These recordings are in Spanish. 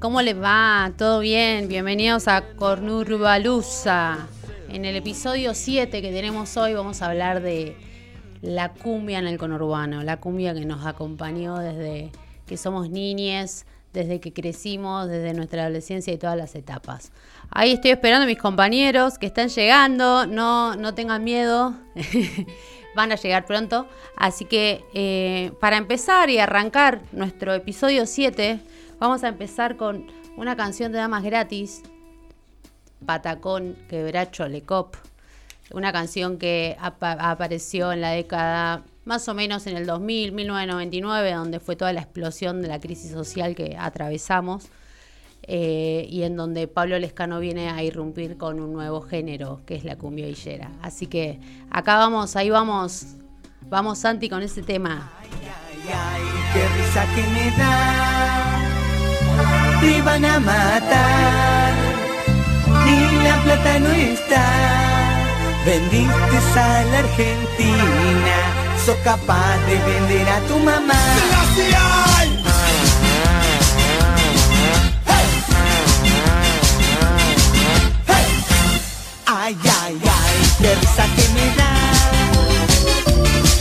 ¿cómo les va? ¿Todo bien? Bienvenidos a Cornurbalusa. En el episodio 7 que tenemos hoy vamos a hablar de la cumbia en el conurbano, la cumbia que nos acompañó desde que somos niñes, desde que crecimos, desde nuestra adolescencia y todas las etapas. Ahí estoy esperando a mis compañeros que están llegando, no, no tengan miedo, van a llegar pronto. Así que eh, para empezar y arrancar nuestro episodio 7, vamos a empezar con una canción de Damas Gratis, Patacón, Quebracho, Lecop. Una canción que apa- apareció en la década más o menos en el 2000, 1999, donde fue toda la explosión de la crisis social que atravesamos. eh, y en donde Pablo Lescano viene a irrumpir con un nuevo género, que es la cumbia villera. Así que acá vamos, ahí vamos, vamos Santi con ese tema. Ay, ay, qué risa que me da. Te van a matar y la plata no está. Vendiste a la Argentina, sos capaz de vender a tu mamá. Ay, ay, ay, qué risa que me da.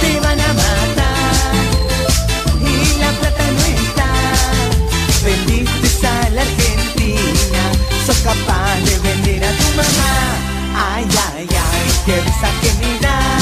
Te van a matar y la plata no está. Vendiste capaz de vender a tu mamá. Ay, ay, ay, qué risa que me da.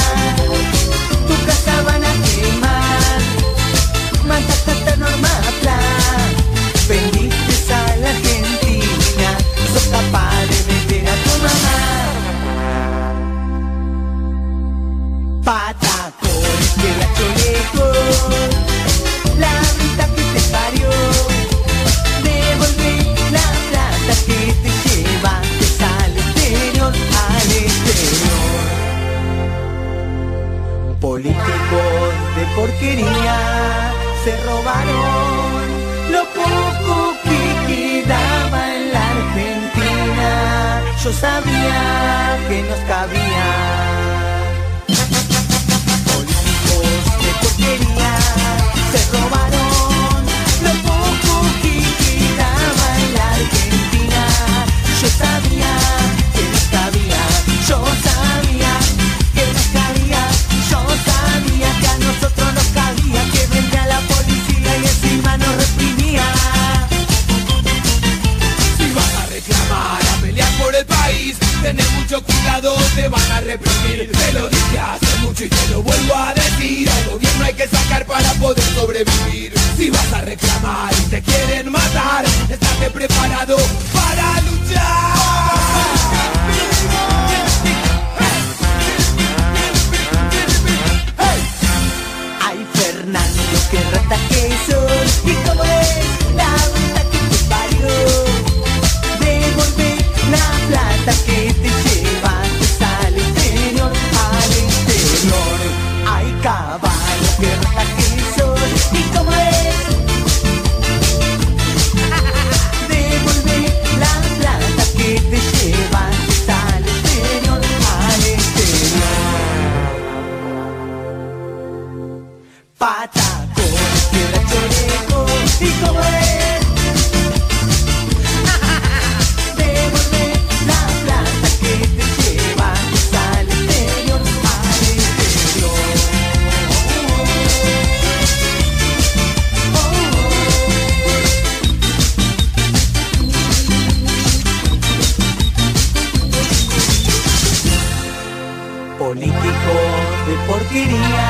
Políticos de porquería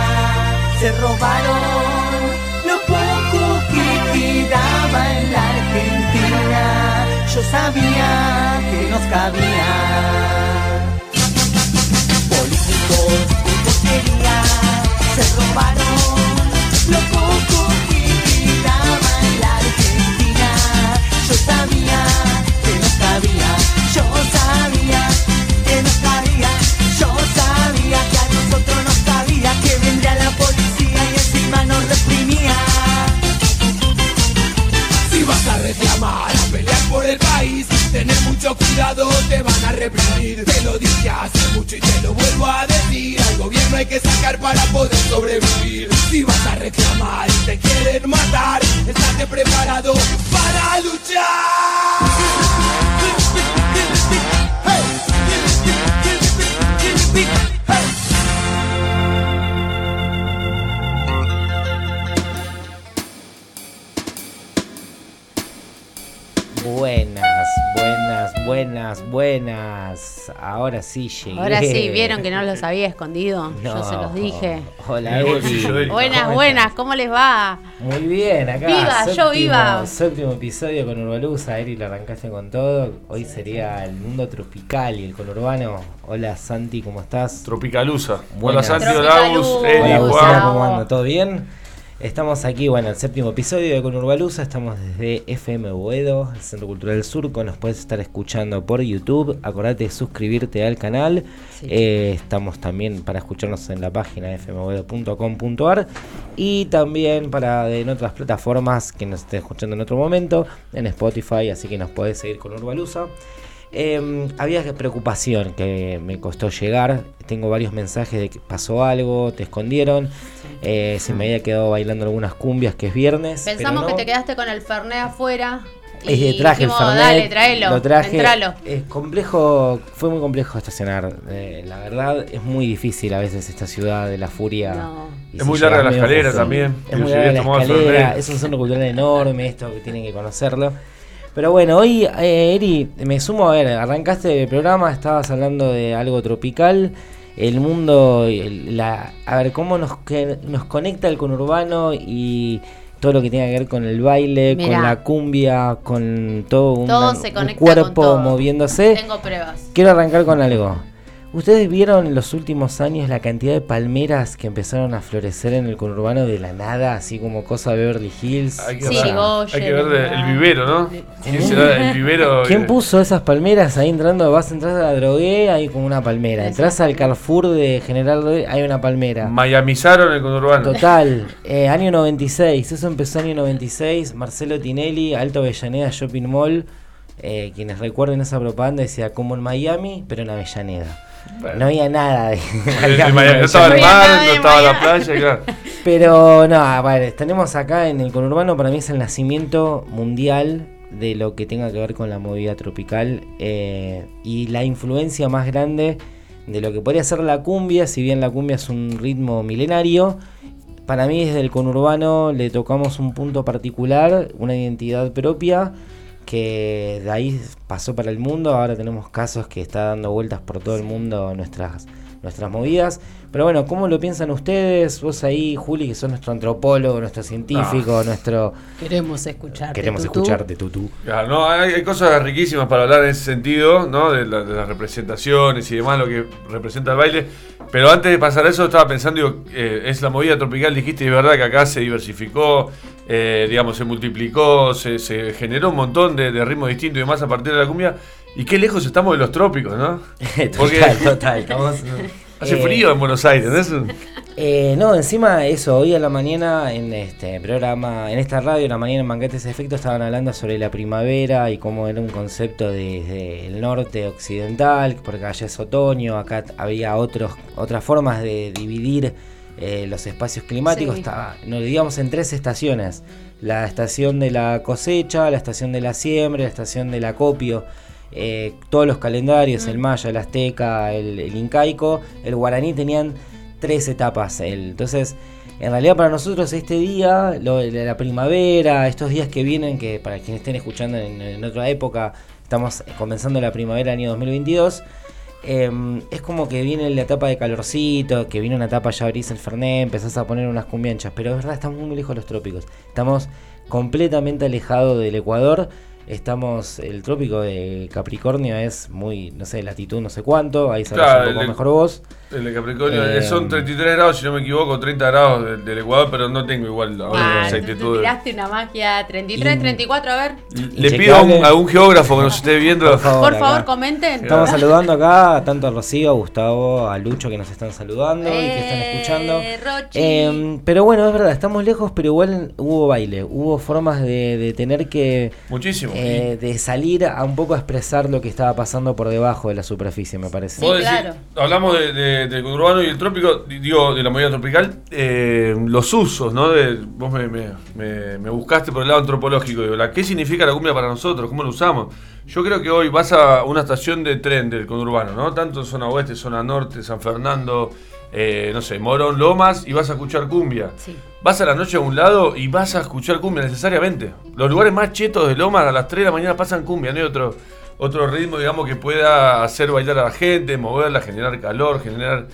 se robaron lo poco que quedaba en la Argentina. Yo sabía que nos cabía. Políticos de porquería se robaron lo poco cuidado, te van a reprimir. Te lo dije hace mucho y te lo vuelvo a decir. Al gobierno hay que sacar para poder sobrevivir. Si vas a reclamar y te quieren matar, estate preparado para luchar. Bueno buenas, buenas. Ahora sí llegué. Ahora sí, vieron que no los había escondido. Yo se los dije. Hola, Eri. Buenas, ¿Cómo buenas? ¿cómo les va? Muy bien, acá. Viva, yo viva. Séptimo episodio con Urbalusa. Eri, lo arrancaste con todo. Hoy sería el mundo tropical y el conurbano. Hola, Santi, ¿cómo estás? Tropicalusa. Hola. Santi, Hola, Hola. ¿cómo anda? ¿Todo bien? Estamos aquí, bueno, el séptimo episodio de Conurbalusa. Estamos desde FM Boedo, el Centro Cultural Surco. Nos puedes estar escuchando por YouTube. Acordate de suscribirte al canal. Sí. Eh, estamos también para escucharnos en la página fmboedo.com.ar y también para en otras plataformas que nos estén escuchando en otro momento, en Spotify. Así que nos puedes seguir con Urbalusa. Eh, había preocupación que me costó llegar. Tengo varios mensajes de que pasó algo, te escondieron. Eh, se me había quedado bailando algunas cumbias, que es viernes. Pensamos pero no. que te quedaste con el Fernet afuera. Es de traje el dijimos, Fernet, dale, tráelo, lo traje. entralo. Es complejo, fue muy complejo estacionar. eh, la verdad es muy difícil a veces esta ciudad de la furia. No. Es si muy larga la escalera también. Es muy larga la escalera, es un centro cultural enorme, esto que tienen que conocerlo. Pero bueno, hoy, eh, Eri, me sumo a ver, arrancaste el programa, estabas hablando de algo tropical, el mundo, el- la, a ver, cómo nos, que, nos conecta el conurbano y todo lo que tiene que ver con el baile, Mirá. con la cumbia, con todo un, Todo cuerpo todo. moviéndose. Tengo pruebas. Quiero arrancar con algo. ¿Ustedes vieron en los últimos años la cantidad de palmeras que empezaron a florecer en el conurbano de la nada, así como cosa Beverly Hills? Hay que, Sí, ver, hay que ver de- el vivero, ¿no? ¿Quién será el vivero? ¿Quién eh, puso esas palmeras ahí entrando? Vas a entrar a la drogué, hay como una palmera. Entras al Carrefour de General hay una palmera. Miamizaron el conurbano. Total, eh, año 96, eso empezó año 96, Marcelo Tinelli, Alto Avellaneda Shopping Mall, eh, quienes recuerden esa propaganda decía como en Miami, pero en Avellaneda. Bueno. No había nada de Miami- no estaba el mar, nada no estaba la playa, claro. Pero no, tenemos acá en el conurbano, para mí es el nacimiento mundial de lo que tenga que ver con la movida tropical eh, y la influencia más grande de lo que podría ser la cumbia, si bien la cumbia es un ritmo milenario. Para mí desde el conurbano le tocamos un punto particular, una identidad propia que de ahí pasó para el mundo. Ahora tenemos casos que está dando vueltas por todo el mundo nuestras, nuestras movidas. Pero bueno, ¿cómo lo piensan ustedes? Vos ahí, Juli, que sos nuestro antropólogo, nuestro científico, nuestro... Queremos escucharte. Queremos tutú. escucharte, Tutú. Claro, no, hay, hay cosas riquísimas para hablar en ese sentido, ¿no? De, la- de las representaciones y demás, lo que representa el baile. Pero antes de pasar a eso, estaba pensando, digo, eh, es la movida tropical, dijiste, y es verdad que acá se diversificó, eh, digamos, se multiplicó, se, se generó un montón de, de ritmos distintos y demás a partir de la cumbia. Y qué lejos estamos de los trópicos, ¿no? Porque total, total. estamos- hace eh, frío en Buenos Aires, ¿no? Es un- Eh, no, encima eso, hoy a la mañana en este programa, en esta radio, a la mañana en Banquetes Efecto estaban hablando sobre la primavera y cómo era un concepto desde el norte occidental, porque allá es otoño, acá había otros, otras formas de dividir eh, los espacios climáticos, Sí. estaba, nos dividíamos en tres estaciones, la estación de la cosecha, la estación de la siembra, la estación del acopio. Eh, todos los calendarios, el maya, el azteca, el, el incaico, el guaraní tenían tres etapas. El- entonces, en realidad para nosotros este día, lo la primavera, estos días que vienen, que para quienes estén escuchando en, en otra época, estamos comenzando la primavera del año 2022. eh, es como que viene la etapa de calorcito, que viene una etapa ya abrís el fernet, empezás a poner unas cumbianchas, pero es verdad, estamos muy lejos de los trópicos. Estamos completamente alejados del Ecuador. Estamos, el trópico de Capricornio es muy, no sé, latitud no sé cuánto, ahí Claro, un poco el- mejor vos. El de Capricornio Eh, son 33 grados, si no me equivoco, 30 grados del, del Ecuador, pero no tengo igual Ah, la te exactitud. tiraste una magia 33, Y- 34, a ver. Le pido a, un- a un geógrafo que nos esté viendo. Por favor. Por acá. favor, comenten. Estamos saludando acá tanto a Rocío, a Gustavo, a Lucho que nos están saludando y que están Eh, escuchando. Rochi. Eh, pero bueno, es verdad, estamos lejos, pero igual hubo baile, hubo formas de, de tener que Muchísimo. Eh, de salir a un poco a expresar lo que estaba pasando por debajo de la superficie, me parece. Sí, decís- claro. hablamos de, de- de- del urbano y el trópico, di- digo, de la movida tropical, eh, los usos, ¿no? De, vos me, me- me- me buscaste por el lado antropológico, digo, la, ¿qué significa la cumbia para nosotros? ¿Cómo lo usamos? Yo creo que hoy vas a una estación de tren del conurbano, ¿no? Tanto en zona oeste, zona norte, San Fernando, eh, no sé, Morón, Lomas, y vas a escuchar cumbia. Sí. Vas a la noche a un lado y vas a escuchar cumbia necesariamente. Los lugares más chetos de Lomas a las 3 de la mañana pasan cumbia, no hay otro, otro ritmo, digamos, que pueda hacer bailar a la gente, moverla, generar calor, generar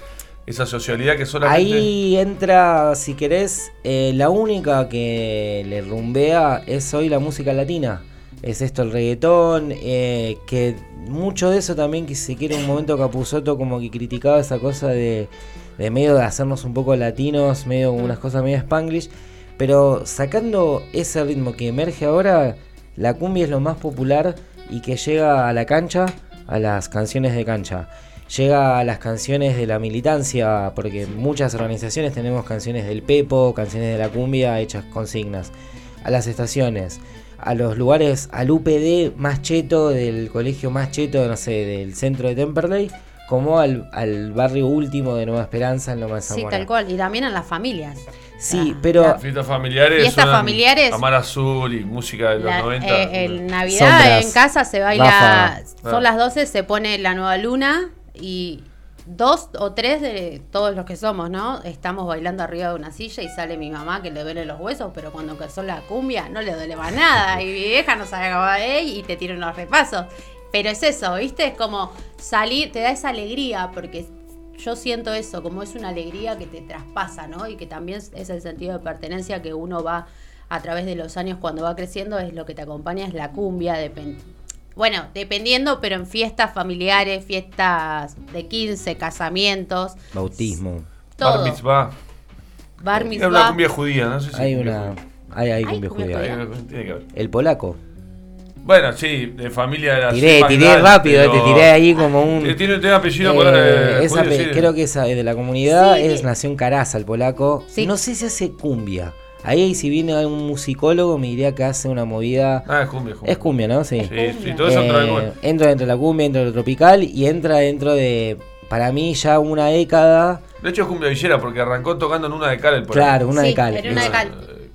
esa socialidad que solamente... Ahí entra, si querés, eh, la única que le rumbea es hoy la música latina. Es esto el reggaetón, eh, que mucho de eso también que se quiere un momento Capuzoto como que criticaba esa cosa de, de medio de hacernos un poco latinos, medio unas cosas medio spanglish. Pero sacando ese ritmo que emerge ahora, la cumbia es lo más popular y que llega a la cancha, a las canciones de cancha. Llega a las canciones de la militancia, porque en muchas organizaciones tenemos canciones del Pepo, canciones de la cumbia hechas consignas. A las estaciones, a los lugares, al UPD más cheto, del colegio más cheto, no sé, del centro de Temperley, como al, al barrio último de Nueva Esperanza en Loma de Sí, Zamora. tal cual. Y también en las familias. Sí, Ah, pero la- Fiestas familiares. Fiestas familiares. Amar Azul y música de los La- 90. eh, el Navidad Sombras, en casa se baila, son Ah. las 12, se pone la nueva luna y dos o tres de todos los que somos, ¿no? Estamos bailando arriba de una silla y sale mi mamá que le duele los huesos, pero cuando empezó la cumbia no le duele más nada y mi vieja no sabe cómo es y te tira unos repasos. Pero es eso, ¿viste? Es como salir, te da esa alegría porque yo siento eso, como es una alegría que te traspasa, ¿no? Y que también es el sentido de pertenencia que uno va a través de los años cuando va creciendo, es lo que te acompaña, es la cumbia, depen- bueno, dependiendo, pero en fiestas familiares, fiestas de 15, casamientos, bautismo. todo. Bar mitzvah. Bar mitzvah. una cumbia judía, no sé si. Hay cumbia una. judía. Hay, hay Hay cumbia cumbia judía. Hay judía. una- tiene que haber. El polaco. Bueno, sí, de familia de la Tiré, Zimmer tiré rápido, pero- te tiré ahí como un. Eh, Tiene, tiene apellido Eh, por eh, esa judío, pe- sí. Creo que esa es de la comunidad, Sí. es nació en Caraza, el polaco. Sí. No sé si hace cumbia. Ahí si viene un musicólogo me diría que hace una movida. Ah, es cumbia, es cumbia. Es cumbia, ¿no? Sí. Sí, sí, todo eso entra en Eh, cumbia. entra dentro de la cumbia, dentro de lo tropical y entra dentro de, para mí, ya una década. De hecho es cumbia villera porque arrancó tocando en una de cal el polaco. Claro, una Sí, de cal. en una de cal.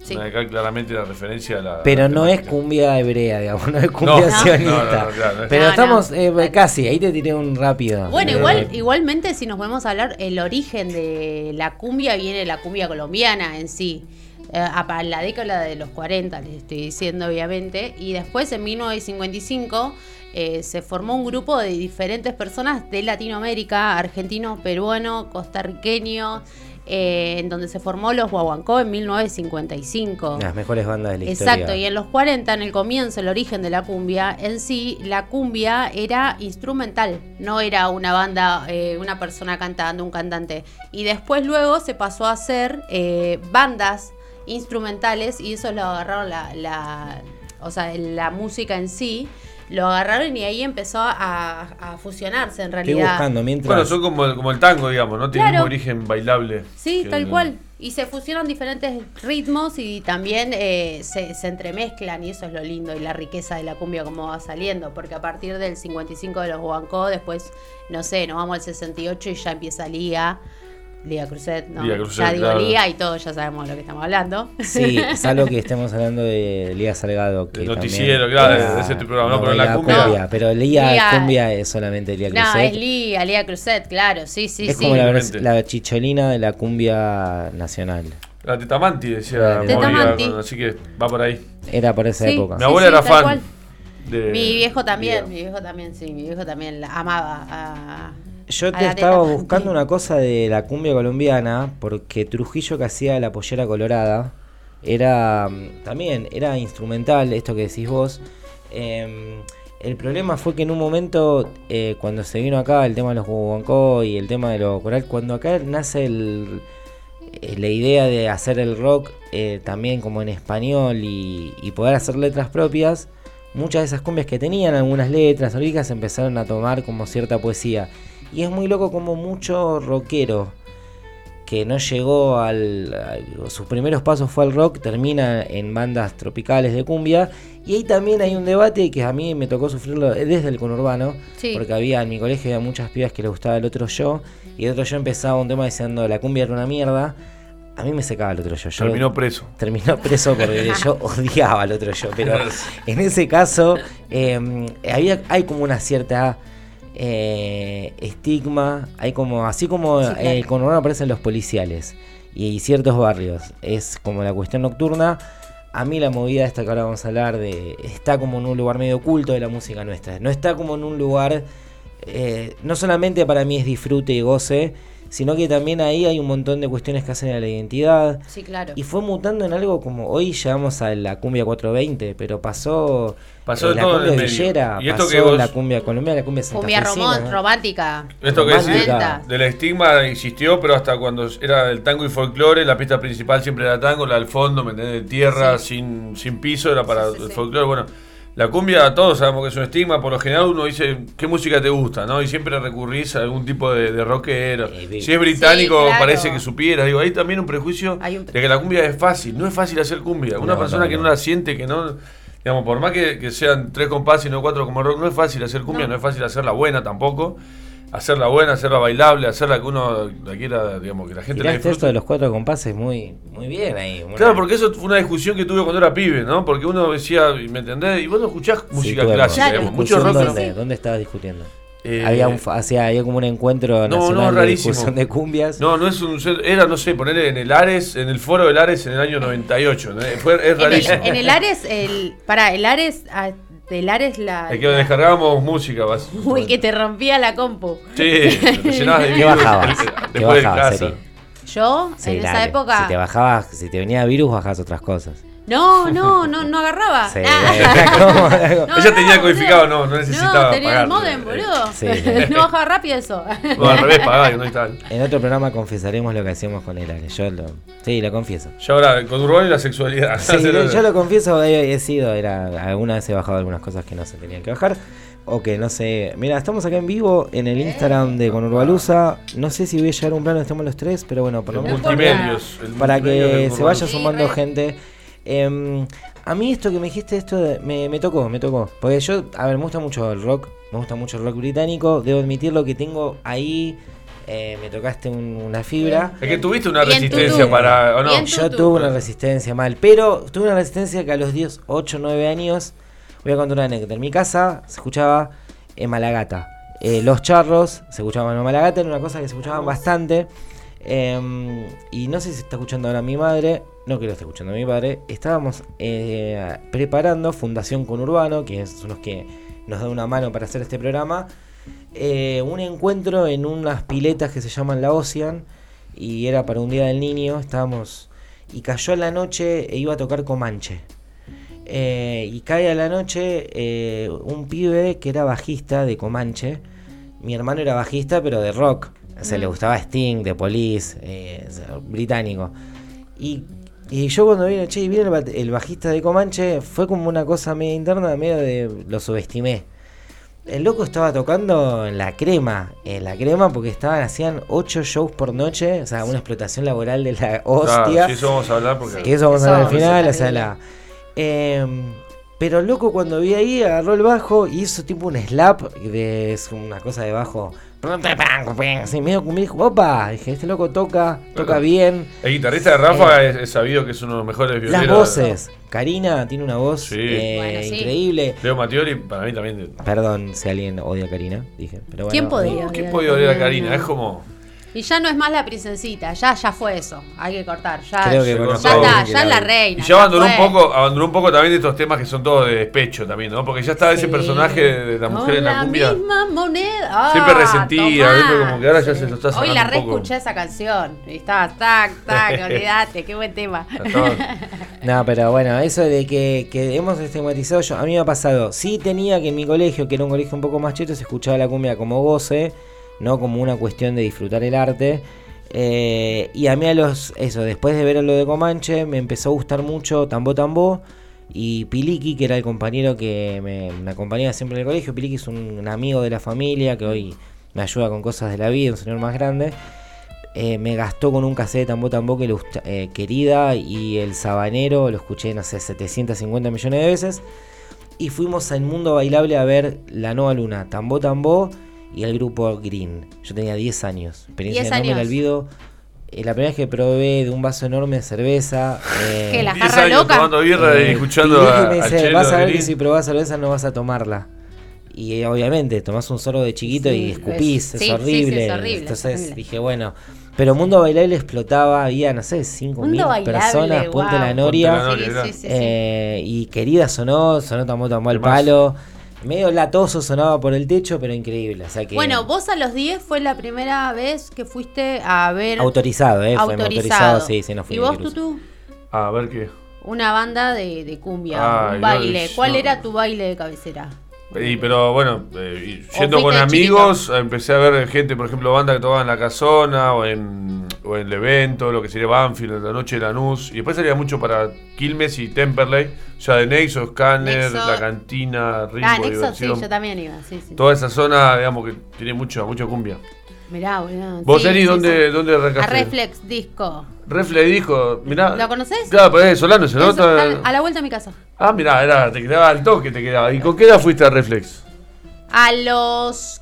Sí. Una de cal claramente la referencia a la. Pero la no es cumbia hebrea, digamos, no es cumbia no, sionista. no, no, claro, Pero No, estamos no. eh, casi, ahí te tiré un rápido. Bueno, Eh, igual, igualmente si nos podemos hablar, el origen de la cumbia viene de la cumbia colombiana en sí. Eh, a la década de los 40, les estoy diciendo obviamente. Y después en 1955 eh, se formó un grupo de diferentes personas de Latinoamérica, argentino, peruano, costarriqueño, eh, en donde se formó los Guaguancó en 1955. Las mejores bandas de la Exacto, historia. y en los 40, en el comienzo, el origen de la cumbia, en sí, la cumbia era instrumental, no era una banda, eh, una persona cantando, un cantante. Y después luego se pasó a hacer eh, bandas instrumentales y eso lo agarraron la, la- o sea, la música en sí, lo agarraron y ahí empezó a, a fusionarse en Estoy realidad. buscando mientras. Bueno, son como el, como el tango, digamos, ¿no? Tiene el Claro. mismo origen bailable. Sí, que tal el- cual. Y se fusionan diferentes ritmos y también eh, se, se entremezclan y eso es lo lindo y la riqueza de la cumbia como va saliendo, porque a partir del 55 de los Huancó, después, no sé, nos vamos al 68 y ya empieza Liga, Liga Cruzet, ¿no? Liga Cruzet, ya digo claro. Liga y todos ya sabemos de lo que estamos hablando. Sí, salvo que estemos hablando de Lía Salgado. Que El también- noticiero, claro, ese es tu programa, no, pero la cumbia- Pero Lía, Lía- cumbia es solamente Lía no, Cruzet. es Liga, Liga Cruzet, claro, sí, sí, es sí. como la, chicholina de la cumbia nacional. La Tetamanti, decía Tetamanti. así que va por ahí. Era por esa Sí. época. Mi abuela sí, era fan. de- Mi viejo también, de- mi viejo también, sí, mi viejo también la amaba a... Yo te estaba buscando una cosa de la cumbia colombiana, porque Trujillo que hacía la pollera colorada era mm, también era instrumental, esto que decís vos. Em, el problema fue que en un momento, eh, cuando se vino acá el tema de los guaguancó y el tema de lo coral, cuando acá nace el, eh, la idea de hacer el rock eh, también como en español y, y poder hacer letras propias, muchas de esas cumbias que tenían algunas letras oricas empezaron a tomar como cierta poesía. Y es muy loco como mucho rockero que no llegó al, a- sus primeros pasos fue al rock, termina en bandas tropicales de cumbia y ahí también hay un debate que a mí me tocó sufrirlo desde el conurbano, Sí. porque había en mi colegio había muchas pibas que le gustaba el otro yo y el otro yo empezaba un tema diciendo la cumbia era una mierda. A mí me secaba el otro yo. yo Terminó preso. terminó preso porque yo odiaba al otro yo. Pero en ese caso, eh, había, hay como una cierta eh, estigma. Hay como, así como Sí, claro. eh, con urbano aparecen los policiales y ciertos barrios, es como la cuestión nocturna. A mí la movida esta que ahora vamos a hablar de está como en un lugar medio oculto de la música nuestra. No está como en un lugar, eh, no solamente para mí es disfrute y goce, sino que también ahí hay un montón de cuestiones que hacen a la identidad. Sí, claro. Y fue mutando en algo como hoy llegamos a la cumbia 420, pero pasó, Pasó eh, de la cumbia el medio. villera, Y esto pasó que vos- la cumbia colombiana, la cumbia Cumbia santafesina, romón- ¿no? romántica. Esto que decís, del estigma existió, pero hasta cuando era el tango y folclore, la pista principal siempre era tango, la del fondo, ¿me entendés? De tierra, sin, sin piso, era para Sí, sí, el sí. folclore. Bueno, la cumbia, todos sabemos que es un estigma, por lo general uno dice, ¿qué música te gusta? ¿no? Y siempre recurrís a algún tipo de, de rockero. Si es británico, Sí, claro. parece que supiera. Digo, hay también un prejuicio Hay un- de que la cumbia es fácil. No es fácil hacer cumbia. Una No, persona no, que no. no. la siente, que no... Digamos, por más que, que sean tres compases y no cuatro como rock, no es fácil hacer cumbia, no, No. es fácil hacerla buena tampoco. Hacerla buena, hacerla bailable, hacerla que uno la quiera, digamos, que la gente la Tiraste esto disfrute. de los cuatro compases muy, muy bien ahí. Claro, porque eso fue una discusión que tuve cuando era pibe, ¿no? Porque uno decía, ¿me entendés? Y vos no escuchás música clásica, Claro. digamos, mucho rock. ¿dónde, no- ¿Dónde estabas discutiendo? Eh, había, un, fa- hacía, había como un encuentro No, nacional no, de rarísimo. discusión de cumbias. No, no es un. Era, no sé, ponerle en el Ares, en el foro del Ares en el año 98. ¿no? Fue, es En el, rarísimo. en el Ares, el. Pará, el Ares. Del Ares la. Es que descargábamos música, vas. Uy, que te rompía la compu. Sí, te llenabas de ¿Qué virus bajabas? ¿Qué Después de bajabas, casa. Seri? Yo, Sí, en esa dale. época. Si te bajabas, si te venía virus, bajabas otras cosas. No, no, no, no agarraba. Sí, Ah. No, Ella tenía codificado, boludo. no, no necesitaba No, tenía el pagarlo. modem, boludo. Sí. no bajaba rápido eso. No, al revés, pagaba, que no estaba. En otro programa confesaremos lo que hacíamos con el Ares. Yo lo, sí, lo confieso. Yo ahora, con Urbano y la sexualidad. Sí, yo, yo lo confieso, he, he sido, era, alguna vez he bajado algunas cosas que no se tenían que bajar. O que no sé. Mira, estamos acá en vivo en el Instagram de Conurbalusa. No sé si voy a llegar a un plano, estamos los tres, pero bueno, por lo El menos multimedios. el para que se vaya sumando gente. Em, a mí esto que me dijiste, esto de- me, me tocó, me tocó. Porque yo, a ver, me gusta mucho el rock, me gusta mucho el rock británico. Debo admitirlo que tengo ahí, eh, me tocaste un- una fibra. Es que tuviste una resistencia para. ¿O no? Yo tuve una resistencia mal, pero tuve una resistencia que a los 10, 8, 9 años, voy a contar una anécdota. En mi casa se escuchaba en Malagata. Eh, los charros se escuchaban en Malagata, era una cosa que se escuchaban bastante. Em, y no sé si se está escuchando ahora mi madre, no que lo esté escuchando mi padre. Estábamos eh, preparando Fundación Conurbano, que son los que nos dan una mano para hacer este programa. eh, un encuentro en unas piletas que se llaman la Ocean y era para un día del niño. Estábamos y cayó en la noche e iba a tocar Comanche. Eh, y cae a la noche un pibe que era bajista de Comanche. Mi hermano era bajista, pero de rock. O sea, le gustaba Sting, de Police, británico. Y, y yo cuando vine, che, y viene el, el bajista de Comanche, fue como una cosa media interna, medio de. lo subestimé. El loco estaba tocando en la crema, en la crema porque estaban, hacían 8 shows por noche, o sea, una explotación laboral de la Claro, hostia. sí, eso vamos a hablar porque. Que eso vamos a ver al final, o sea, la. Em, pero el loco cuando vi ahí agarró el bajo y hizo tipo un slap de es una cosa de bajo. Así medio como dijo, opa, dije, este loco toca, toca Claro. bien. El guitarrista de Rafa es, es sabido que es uno de los mejores Las violineros. voces. Karina tiene una voz Sí. eh, Bueno, sí. increíble. Leo Matioli, para mí también. Perdón si alguien odia a Karina, dije. Pero bueno, ¿Quién podría? eh, ¿Qué odiar podía a oler a Karina? Karina? Es como. Y ya no es más la princesita, ya, ya fue eso. Hay que cortar. Ya, Creo que Se bueno, cortó. ya está, ya es la reina. Y ya abandonó un poco, abandonó un poco también de estos temas que son todos de despecho también, ¿no? Porque ya estaba ese personaje de, la mujer Con en la cumbia. misma moneda. Ah, Siempre resentida, siempre como que ahora ya se lo está Hoy la reescuché esa canción. Y estaba tac, tac, olvídate, qué buen tema. No, pero bueno, eso de que, que hemos estigmatizado, yo, a mí me ha pasado. Sí tenía que en mi colegio, que era un colegio un poco más cheto, se escuchaba la cumbia como goce, no como una cuestión de disfrutar el arte. Eh, y a mí a los, eso, después de ver lo de Comanche, me empezó a gustar mucho Tambo Tambo y Piliki, que era el compañero que me, acompañaba siempre en el colegio. Piliki es un, amigo de la familia que hoy me ayuda con cosas de la vida, un señor más grande. eh, me gastó con un cassette de Tambo Tambo que gusta- eh, querida y el sabanero, lo escuché, no sé, 750 millones de veces. Y fuimos al mundo bailable a ver La Nueva Luna, Tambo Tambo y el grupo Green. Yo tenía 10 años. Experiencia 10 no me la años. olvido. Eh, la primera vez que probé de un vaso enorme de cerveza. eh, ¿Qué, la 10 jarra años loca? tomando birra y eh, escuchando Piligi a, me dice, Chelo vas a ver que si probás cerveza no vas a tomarla. Y eh, obviamente tomás un sorbo de chiquito Sí, y escupís, es- es, sí, sí, sí, horrible. es horrible, es Entonces horrible. dije, bueno. Pero Mundo Bailable explotaba, había, no sé, 5.000 Mundo bailable, personas, Ponte guau. la Noria. Ponte la Noria, Sí, claro. sí, sí, sí. eh, y querida sonó, sonó Tambo Tambo al palo. Medio latoso sonaba por el techo, pero increíble. O sea que Bueno, vos a los 10 fue la primera vez que fuiste a ver autorizado, ¿eh? Fue autorizado. autorizado, sí, sí, no fui ¿Y vos. Tutu? A ver qué. Una banda de, de cumbia, Ay, un baile. ¿Cuál no. era tu baile de cabecera? Y, pero bueno, eh, yendo con amigos, empecé a ver gente, por ejemplo, banda que tocaba en la casona o en, o en el evento, lo que sería Banfield, en la noche de Lanús. Y después salía mucho para Quilmes y Temperley, ya de Nexo, Scanner, Nexo. La Cantina, Ritmo, ah, Nexo, sí, yo también iba. Sí, sí. Toda esa zona, digamos, que tiene mucho, mucho cumbia. Mirá, boludo. ¿Vos, Sí, Eri, sí, dónde, sí. dónde A? Reflex Disco. Refle dijo, mirá. ¿Lo conocés? Claro, pues es Solano, se nota. a la vuelta a mi casa. Ah, mirá, era, te quedaba al toque, te quedaba. ¿Y con qué edad fuiste a Reflex? A los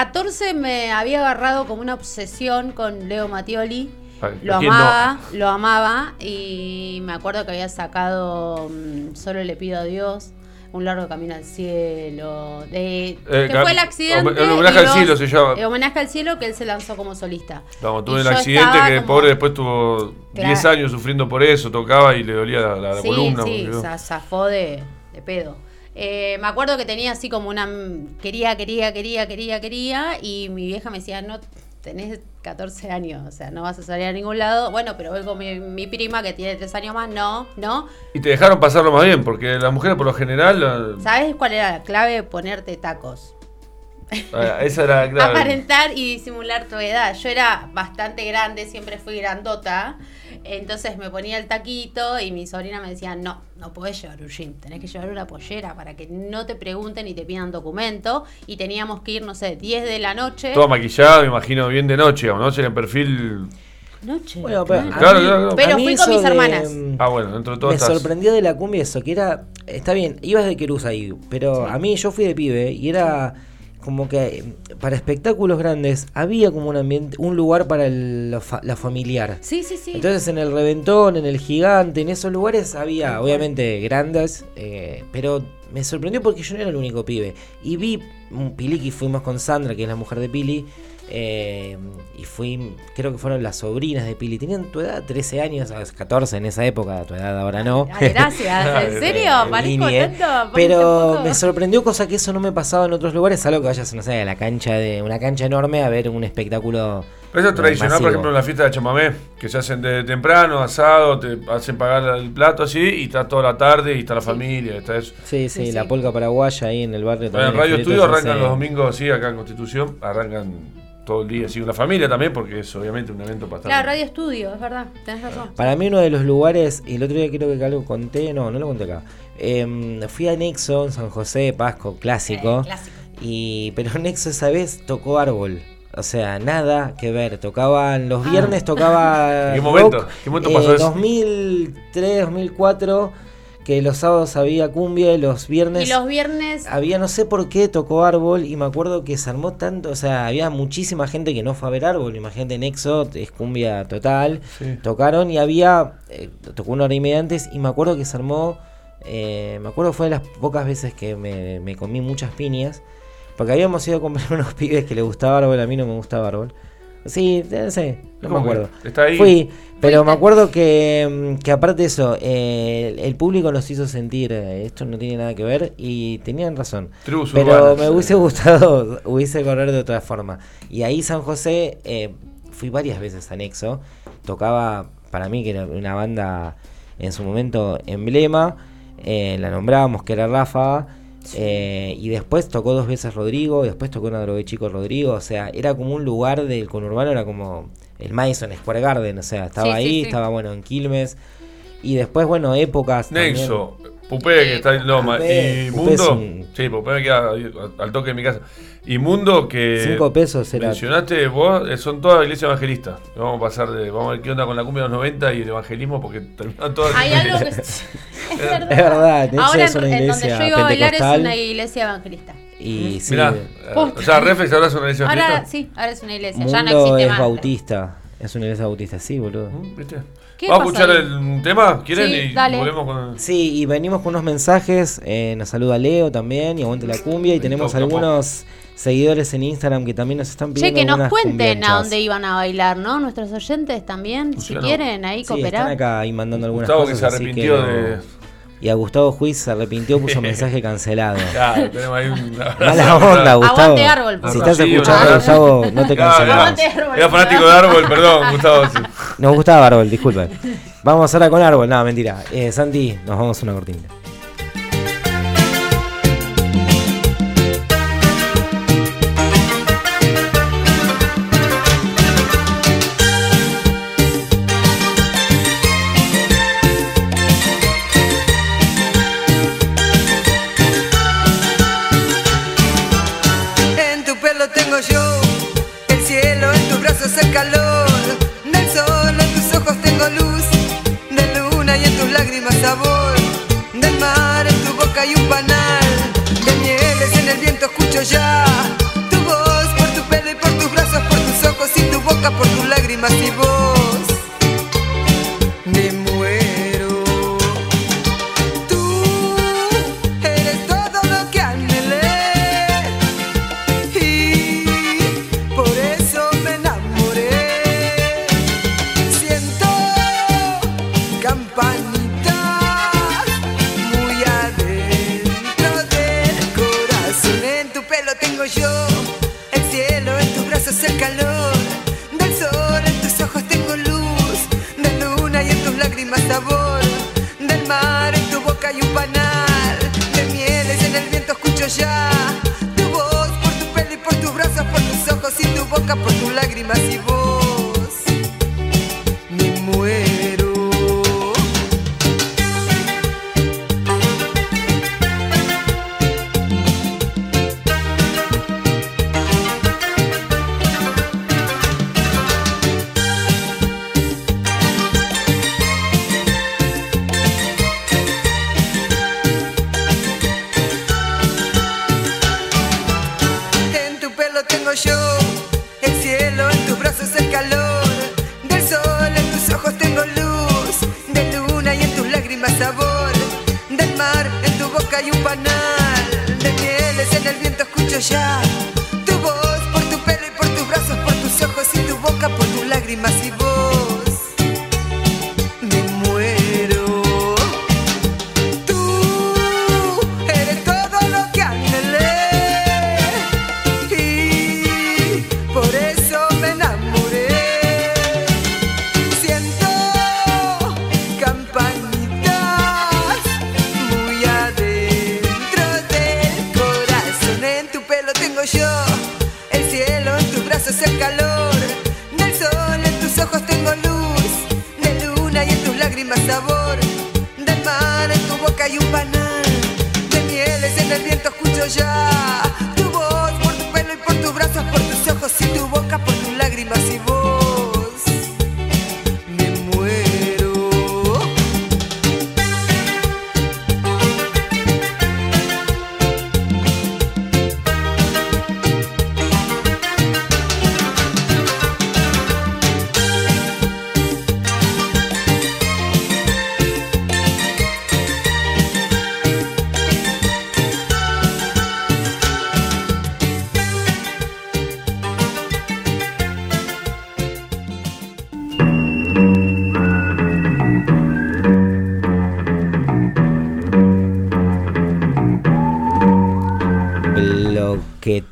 14 me había agarrado como una obsesión con Leo Mattioli. ¿A- Lo no? amaba, lo amaba y me acuerdo que había sacado mm, Solo le pido a Dios, Un largo camino al cielo, de, Eh, que fue el accidente. el homenaje al cielo se llama. El homenaje al cielo que él se lanzó como solista. Vamos, tuvo el accidente que como- pobre después tuvo Claro. 10 años sufriendo por eso, tocaba y le dolía la, la sí, columna. sí, zafó de, de pedo. Eh, me acuerdo que tenía así como una... Quería, quería, quería, quería, quería. Y mi vieja me decía, no, tenés 14 años, o sea, no vas a salir a ningún lado. Bueno, pero voy con mi, mi prima que tiene 3 años más. No, no. Y te dejaron pasarlo más bien, porque las mujeres por lo general. ¿Sabes cuál era la clave? Ponerte tacos. Eh, esa era claro, Aparentar y disimular tu edad. Yo era bastante grande, siempre fui grandota. Entonces me ponía el taquito y mi sobrina me decía, no, no podés llevar un jean, tenés que llevar una pollera para que no te pregunten y te pidan documento. Y teníamos que ir, no sé, 10 de la noche. Todo maquillado, me imagino, bien de noche, ¿no? En el perfil. Noche. Bueno, pero, claro. a Claro, mí- claro, claro. Pero a mí fui con eso mis hermanas. Ah, bueno, dentro de todo Me estás- sorprendió de la cumbia eso, que era. Está bien, ibas de Querús ahí, pero a mí yo fui de pibe y era como que para espectáculos grandes había como un ambiente, un lugar para el- fa- la familiar. Sí, sí, sí. Entonces en el Reventón, en el Gigante, en esos lugares había obviamente grandes, eh, pero me sorprendió porque yo no era el único pibe. Y vi un Piliki, fuimos con Sandra, que es la mujer de Pili, eh, y fui, creo que fueron las sobrinas de Pili. Tenían tu edad, 13 años, a los 14 en esa época, tu edad ahora no. Ay, gracias. ¿En serio? Parezco Lini, eh. tanto. Pero me sorprendió cosa que eso no me pasaba en otros lugares, salvo que vayas, no sé, a la cancha de una cancha enorme a ver un espectáculo. Pero eso es eh, tradicional, por ejemplo, en la fiesta de chamamé, que se hacen de temprano, asado, te hacen pagar el plato así, y está toda la tarde, y está la familia, está eso. Sí, sí, Sí, la polca paraguaya ahí en el barrio. Bueno, en también, Radio Estudio arrancan los domingos, sí, acá en Constitución, arrancan todo el día, así, con la familia también, porque es obviamente un evento para estar. Claro, Radio Estudio, es verdad. Tenés razón. Para mí uno de los lugares, y el otro día creo que algo conté, no, no lo conté acá. Em, fui a Nexo, en San José, Pasco, clásico. Eh, clásico. Y, pero Nexo esa vez tocó árbol. O sea, nada que ver. Tocaban los viernes, tocaba. ¿En qué rock, momento? ¿Qué momento pasó eh, eso? 2003, 2004, que los sábados había cumbia y los viernes. Y los viernes Había, no sé por qué, tocó Árbol y me acuerdo que se armó tanto, o sea, había muchísima gente que no fue a ver Árbol, imagínate Nexo, es cumbia total, Sí. tocaron y había, eh, tocó una hora y media antes y me acuerdo que se armó, eh, me acuerdo fue de las pocas veces que me, me comí muchas piñas, porque habíamos ido a comprar unos pibes que le gustaba Árbol, a mí no me gustaba Árbol. Sí, no sé, no me acuerdo. Está ahí. Fui, pero me acuerdo que, mm, que aparte de eso, eh, el, el público nos hizo sentir, eh, esto no tiene nada que ver, y tenían razón. Tribus Pero urbanas, me eh. hubiese gustado, hubiese correr de otra forma. Y ahí San José, eh, fui varias veces a Nexo, tocaba para mí que era una banda en su momento emblema, eh, la nombrábamos que era Rafa. Eh, y después tocó dos veces Rodrigo, después tocó una droga chico Rodrigo, o sea, era como un lugar del conurbano, era como el Madison Square Garden, o sea, estaba Sí, sí, ahí, sí. estaba bueno en Quilmes, y después, bueno, épocas. Nexo, Pupé, que está en Loma. Pupé- y Pupé Mundo. un- Sí, Pupé me queda al toque de mi casa. Y Mundo, que. Cinco pesos era. Mencionaste vos, eh, son todas iglesias evangelistas. Vamos a pasar de. Vamos a ver qué onda con la cumbia de los 90 y el evangelismo, porque terminan todas. Hay algo que es verdad. Es verdad, Ahora es una en, en donde iglesia yo iba a bailar es una iglesia evangelista. Y sí, Mirá, Posta. o sea, Reflex ahora es una iglesia Ahora evangelista. sí, ahora es una iglesia, ya no Mundo existe es más. bautista. Es una iglesia bautista, sí, boludo. Mm, ¿Viste? ¿Qué Vamos a escuchar ahí? el tema, ¿quieren? Sí, y dale. volvemos con. Sí, y venimos con unos mensajes. eh, nos saluda Leo también y aguante la cumbia. Y tenemos Capo. algunos seguidores en Instagram que también nos están Che, pidiendo. que nos cuenten a dónde iban a bailar, ¿no? Nuestros oyentes también, si Luciano. quieren, ahí Sí, están cooperar. acá ahí mandando algunas Gustavo que cosas. se así arrepintió no- de. Y a Gustavo Juiz se arrepintió, puso mensaje cancelado. Claro, tenemos ahí un. Mala onda, Gustavo. Aguante árbol, Si estás Sí, escuchando, una- Gustavo, no te Claro, cancelamos. Aguante árbol. Era fanático de árbol, perdón, Gustavo. Nos gustaba Árbol, disculpen. Vamos ahora con Árbol, no, mentira. Eh, Santi, nos vamos a una cortinita. Ya. Tu voz por tu pelo y por tus brazos, por tus ojos y tu boca, por tus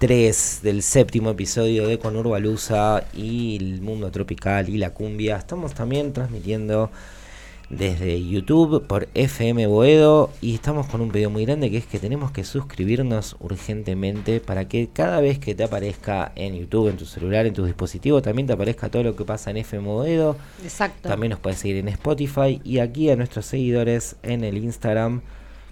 3 del séptimo episodio de Conurbalusa y el mundo tropical y la cumbia. Estamos también transmitiendo desde YouTube por FM Boedo y estamos con un pedido muy grande que es que tenemos que suscribirnos urgentemente para que cada vez que te aparezca en YouTube, en tu celular, en tu dispositivo, también te aparezca todo lo que pasa en FM Boedo. Exacto. También nos puedes seguir en Spotify y aquí a nuestros seguidores en el Instagram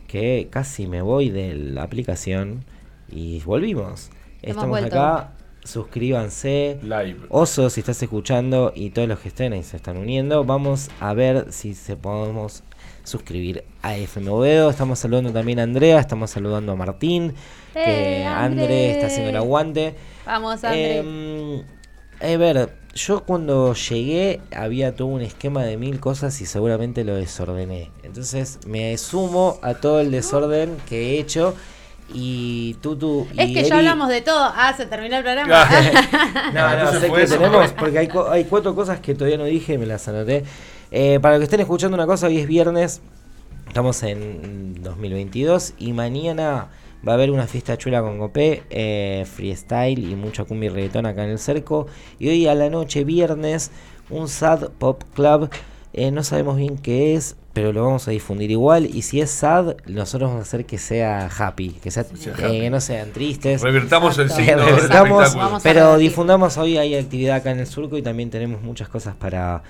que casi me voy de la aplicación y volvimos. Estamos vuelto. acá, suscríbanse. Live. Oso, si estás escuchando y todos los que estén ahí se están uniendo, vamos a ver si se podemos suscribir a FM. Estamos saludando también a Andrea, estamos saludando a Martín, que ¡Eh, André André! está haciendo el aguante. Vamos, André. Em, a ver, yo cuando llegué había todo un esquema de mil cosas y seguramente lo desordené. Entonces me sumo a todo el desorden que he hecho y tú, tú es y que ya hablamos de todo. Ah, se terminó el programa. no, no, Entonces sé que eso. tenemos, porque hay, cuatro cosas que todavía no dije y me las anoté. Eh, para los que estén escuchando una cosa, hoy es viernes, estamos en 2022 y mañana va a haber una fiesta chula con Copé, eh, freestyle y mucha cumbia y reggaetón acá en el cerco. Y hoy a la noche, viernes, un sad pop club. Eh, no sabemos bien qué es, pero lo vamos a difundir igual. Y si es sad, nosotros vamos a hacer que sea happy, que, sea, sea eh, happy. que no sean tristes. El signo Revertamos, a pero difundamos hoy hay actividad acá en el surco y también tenemos muchas cosas para,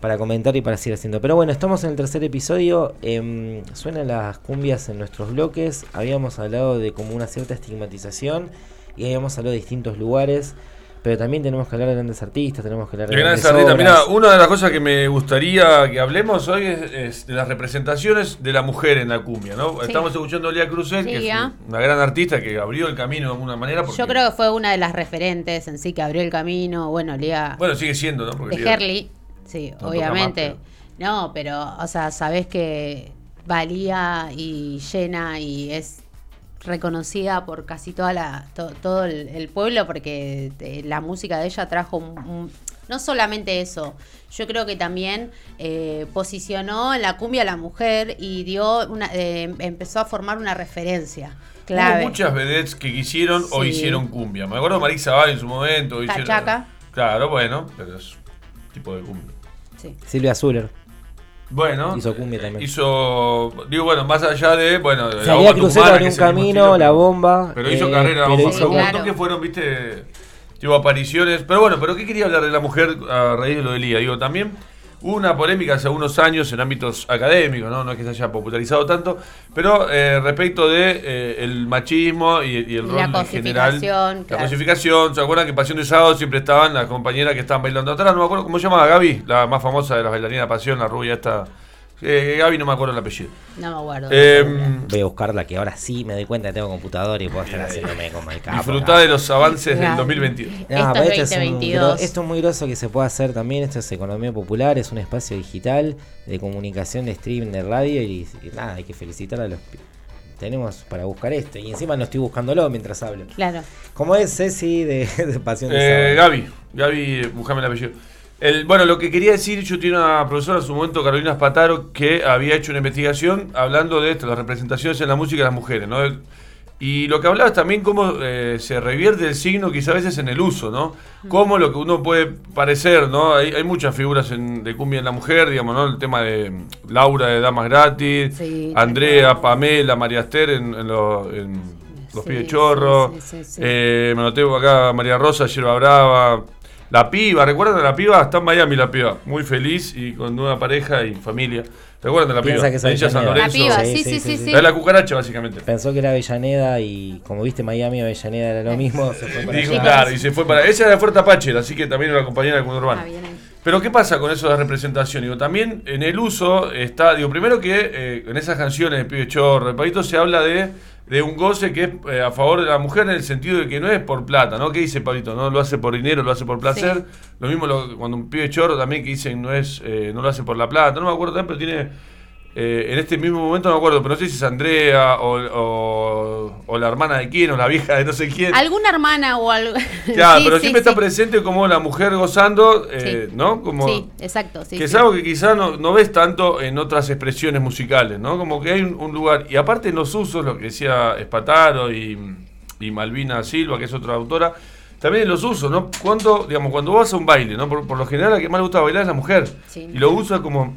para comentar y para seguir haciendo. Pero bueno, estamos en el tercer episodio. em, suenan las cumbias en nuestros bloques. Habíamos hablado de como una cierta estigmatización y habíamos hablado de distintos lugares. Pero también tenemos que hablar de grandes artistas, tenemos que hablar de De grandes grandes artistas. Mirá, una de las cosas que me gustaría que hablemos hoy es, es de las representaciones de la mujer en la cumbia, ¿no? Sí. Estamos escuchando a Lía Cruzet, que es ah. una gran artista que abrió el camino de alguna manera. porque- Yo creo que fue una de las referentes en sí que abrió el camino. Bueno, Lía Bueno, sigue siendo, ¿no? Porque de Lía- Herley. Sí, obviamente. más, No, pero, o sea, sabés que valía y llena y es reconocida por casi toda la to- todo el, el pueblo porque eh, la música de ella trajo un- un- no solamente eso yo creo que también eh, posicionó en la cumbia a la mujer y dio una eh, empezó a formar una referencia clave Hubo muchas vedettes que quisieron o hicieron cumbia. Me acuerdo de Marisa Valle en su momento. hicieron- Cachaca. Claro, bueno, pero es tipo de cumbia. Sí. Silvia Zuller. Bueno, Hizo cumbia también. Hizo, digo, bueno, más allá de, bueno, de la Salía Crucero tucumana, en un camino, la pero- bomba. Pero hizo eh, carrera, pero bomba. hizo- Hubo un montón Claro. que fueron, viste, tipo apariciones. Pero bueno, pero ¿qué quería hablar de la mujer a raíz de lo de Lía? Digo, también hubo una polémica hace unos años en ámbitos académicos, ¿no? No es que se haya popularizado tanto, pero eh, respecto de eh, el machismo y, y el rol en general. cosificación, La cosificación, ¿se acuerdan que en Pasión de Sábado siempre estaban las compañeras que estaban bailando atrás? No me acuerdo cómo se llamaba Gaby, la más famosa de las bailarinas de Pasión, la rubia esta. Eh, Gaby no me acuerdo el apellido. no me acuerdo Eh, Voy a buscarla que ahora sí me doy cuenta que tengo computadora y puedo estar haciéndome como el capo. Disfrutá de los avances del Claro. 2022. Esto pero es esto, es un 2022. gro- esto es muy groso que se puede hacer también. Esto es economía popular, es un espacio digital de comunicación, de streaming, de radio. Y, y nada, hay que felicitar a los. Tenemos para buscar esto. Y encima no estoy buscándolo mientras hablo. claro Como es Ceci de, de Pasión de Eh. Gaby, Gaby, buscame el apellido. El, bueno, lo que quería decir, yo tenía una profesora en su momento, Carolina Spataro, que había hecho una investigación hablando de esto, las representaciones en la música de las mujeres, ¿no? Y lo que hablaba es también cómo eh, se revierte el signo, quizá a veces en el uso, ¿no? Cómo lo que uno puede parecer, ¿no? Hay, hay muchas figuras en- de cumbia en la mujer, digamos, ¿no? El tema de mm, Laura de Damas Gratis, Sí, Andrea. Pamela, María Esther en, en lo- en Los Sí, sí, sí, sí. eh, me lo tengo acá María Rosa, Yerba Brava, la piba, ¿recuerdan a la piba? Está en Miami la piba, muy feliz y con nueva pareja y familia. ¿Recuerdan de la piba? que ya San Avellaneda. La Lorenzo. piba, sí, sí, sí, sí. Es la cucaracha, básicamente. Pensó que era Avellaneda y como viste Miami, Avellaneda era lo mismo. Se fue para Dijo, claro, y se fue para. Esa era de Fuerte Apache, así que también era compañera de Cundo Urbano. Ah, bien ahí. Pero ¿qué pasa con eso de la representación? Digo, también en el uso está, digo, primero que eh, en esas canciones de Pibe Chorro, de Pavito, se habla de, de un goce que es eh, a favor de la mujer en el sentido de que no es por plata, ¿no? ¿Qué dice Pavito? No lo hace por dinero, lo hace por placer. Sí. Lo mismo lo- cuando un pibe chorro también que dicen no es eh, no lo hace por la plata. No me acuerdo también, pero tiene... eh, en este mismo momento no me acuerdo, pero no sé si es Andrea o, o- o la hermana de quién o la vieja de no sé quién. alguna hermana o algo Claro, Sí, pero sí, siempre sí. está presente como la mujer gozando, eh. ¿no? Como, sí exacto sí, que es algo que quizás no, no ves tanto en otras expresiones musicales, ¿no? Como que hay un, un lugar. Y aparte en los usos, lo que decía Espataro y, y Malvina Silva, que es otra autora, también en los usos, ¿no? Cuando, digamos, cuando vas a un baile, ¿no? Por, por lo general la que más le gusta bailar es la mujer. Y lo usa como.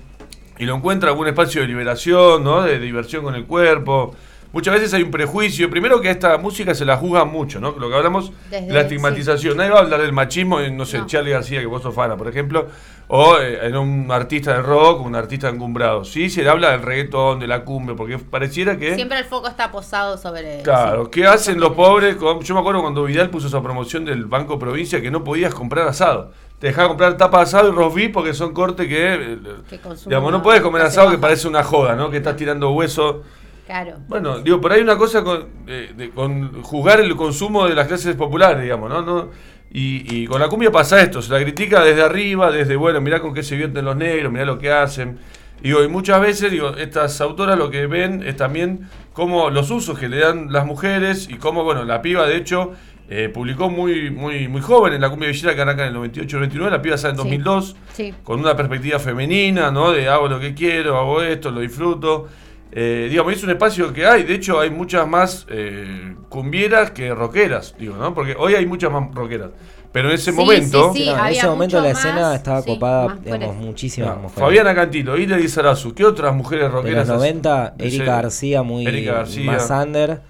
Y lo encuentra algún espacio de liberación, ¿no? De diversión con el cuerpo. muchas veces hay un prejuicio. Primero que a esta música se la juzga mucho, ¿no? Lo que hablamos Desde- de la estigmatización. Nadie va a hablar del machismo en, no sé, No. Charlie García, que vos sos fana, por ejemplo, o eh, en un artista de rock, un artista encumbrado. Sí, se le habla del reggaetón, de la cumbia, porque pareciera que... Siempre el foco está posado sobre. Claro, sí. ¿qué hacen los pobres? con- Yo me acuerdo cuando Vidal puso esa promoción del Banco Provincia que no podías comprar asado. Te dejaba comprar tapa de asado y beef porque son cortes que, eh, Que digamos, no puedes comer asado que parece una joda, ¿no? Que estás tirando hueso. Claro. Bueno, digo, por ahí una cosa con, eh, de- con juzgar el consumo de las clases populares, digamos, ¿no? no y, y con la cumbia pasa esto, se la critica desde arriba, desde, bueno, mirá con qué se vierten los negros, mirá lo que hacen. Digo, y muchas veces, digo, estas autoras lo que ven es también cómo los usos que le dan las mujeres y cómo, bueno, la piba, de hecho, eh, publicó muy, muy, muy joven en la cumbia villera que arranca en el 98-99, la piba sale en Sí. 2002 Sí. con una perspectiva femenina, ¿no? De hago lo que quiero, hago esto, lo disfruto. Eh, digamos, es un espacio que hay, de hecho hay muchas más eh, cumbieras que rockeras, digo, ¿no? Porque hoy hay muchas más rockeras. Pero en ese Sí, momento, sí, sí. No, en ese momento la escena más, estaba sí, copada, digamos, muchísimas no, mujeres. Fabiana Cantilo, Hilda Di Sarazu, ¿qué otras mujeres de rockeras? los 90, De Erika García, muy Erika García. más under,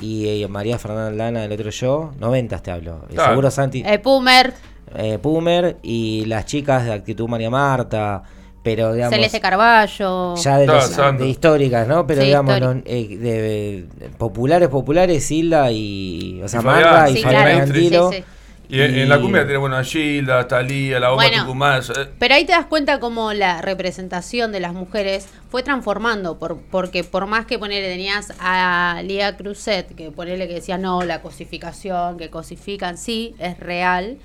y eh, María Fernanda Lana del otro yo, 90 te hablo. Eh, Claro. Seguro Santi, Eh, Pumer, eh, Pumer, y las chicas de Actitud María Marta, pero digamos... Celeste Carballo. Ya de, Claro, los- de históricas, ¿no? Pero Sí, digamos, eh, de, de populares, populares, Hilda y. O sea, Y Fabián. Marta y Sí, Fabián claro. Cantilo. Sí, Y en, en la cumbia tiene, bueno, a Gilda, Talía, la bomba Bueno. Tucumán. eh, Pero ahí te das cuenta cómo la representación de las mujeres fue transformando, por, porque por más que ponerle tenías a Lía Cruzet, que ponerle que decía no, la cosificación, que cosifican, sí, es real.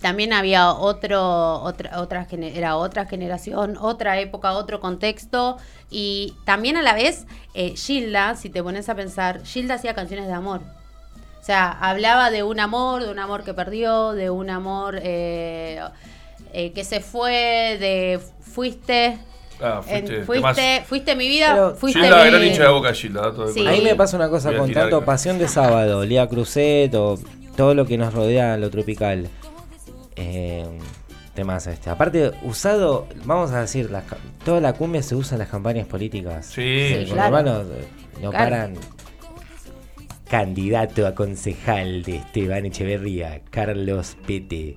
También había otro, otra, otra, era otra generación, otra época, otro contexto. Y también a la vez, eh, Gilda, si te pones a pensar, Gilda hacía canciones de amor. O sea, hablaba de un amor, de un amor que perdió, de un amor eh, eh, que se fue, de fuiste, ah, en- fuiste, fuiste, mi vida, Pero- fuiste Gilda, mi... gran hincha de boca, Gilda. Sí. color. Ahí me pasa una cosa a con tanto acá. Pasión de Sábado, Lía Cruzet o todo lo que nos rodea lo tropical. Eh, temas este. Aparte, usado, vamos a decir, las ca- toda la cumbia se usa en las campañas políticas. Sí, Sí, Los claro. hermanos eh, no Claro. paran. Candidato a concejal de Esteban Echeverría, Carlos Pete.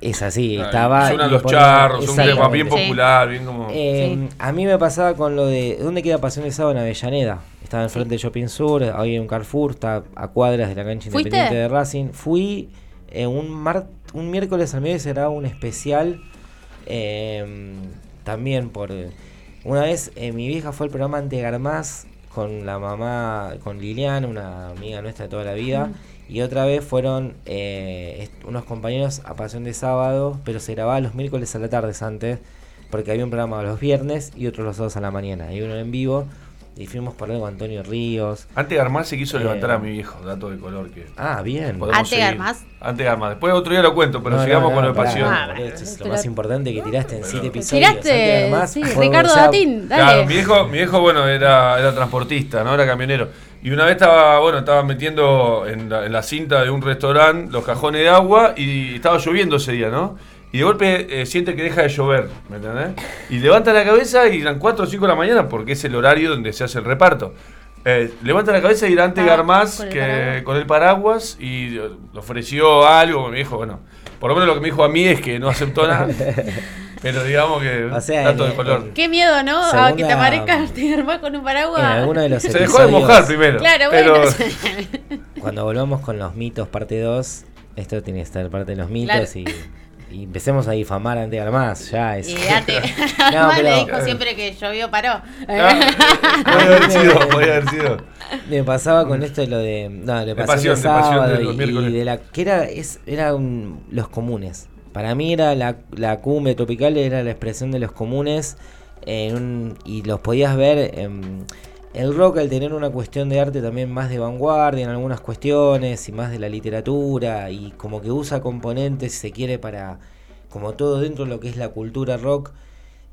Es así, Ah, estaba. Suenan los charros, un tema bien Sí. popular, bien como. Eh, A mí me pasaba con lo de. ¿Dónde queda Pasión de Sábado en Avellaneda? Estaba enfrente del Shopping Sur, hoy un Carrefour, está a cuadras de la cancha ¿Fuiste? independiente de Racing. Fui eh, un, mar, un miércoles al medio se grababa un especial. eh, también por. Una vez eh, mi vieja fue al programa Ante Garmaz con la mamá, con Liliana, una amiga nuestra de toda la vida. Y otra vez fueron eh, unos compañeros a Pasión de Sábado, pero se grababa los miércoles a la tarde antes, porque había un programa los viernes y otros los sábados a la mañana. Y uno en vivo, y fuimos por ahí con Antonio Ríos. Antes Garmaz se quiso Eh, levantar a mi viejo, dato de color que. Ah, bien. ¿Ante. Garmaz? Ante Garmaz. Después otro día lo cuento, pero No, no, sigamos no, con lo de pará, pasión. Ah, esto es lo más importante que tiraste en siete episodios. Ante Tiraste, sí, Ricardo o sea, Datín, dale. Claro, mi viejo, mi viejo bueno, era, era transportista, ¿no? Era camionero. Y una vez estaba, bueno, estaba metiendo en la, en la cinta de un restaurante los cajones de agua y estaba lloviendo ese día, ¿no? Y de golpe eh, siente que deja de llover, ¿me entendés? Y levanta la cabeza y eran 4 o 5 de la mañana porque es el horario donde se hace el reparto. Eh, levanta la cabeza y era ante Ah, Garmaz con el que, con el paraguas y eh, le ofreció algo. Me dijo, bueno, por lo menos lo que me dijo a mí es que no aceptó nada. pero digamos que O sea, dato de color. Qué miedo, ¿no? A Segunda- que te aparezcas te armás con un paraguas. En alguno de los Se dejó de mojar primero. Claro, pero bueno. Cuando volvamos con los mitos, parte 2, esto tiene que estar parte de los mitos Claro. y, y empecemos a difamar ante Garmaz. Ya es. Y antes, No, pero- le dijo siempre que llovió, paró. Ah, podía haber sido, podía haber sido. Me pasaba con esto de lo de. No, de De pasión, de de sábado de los y- miércoles. y, de la. que era, es, era un- los comunes. Para mí era la, la cumbia tropical, era la expresión de los comunes. en un- y los podías ver. en- el rock, al tener una cuestión de arte también más de vanguardia en algunas cuestiones y más de la literatura, y como que usa componentes, si se quiere, para. como todo dentro de lo que es la cultura rock.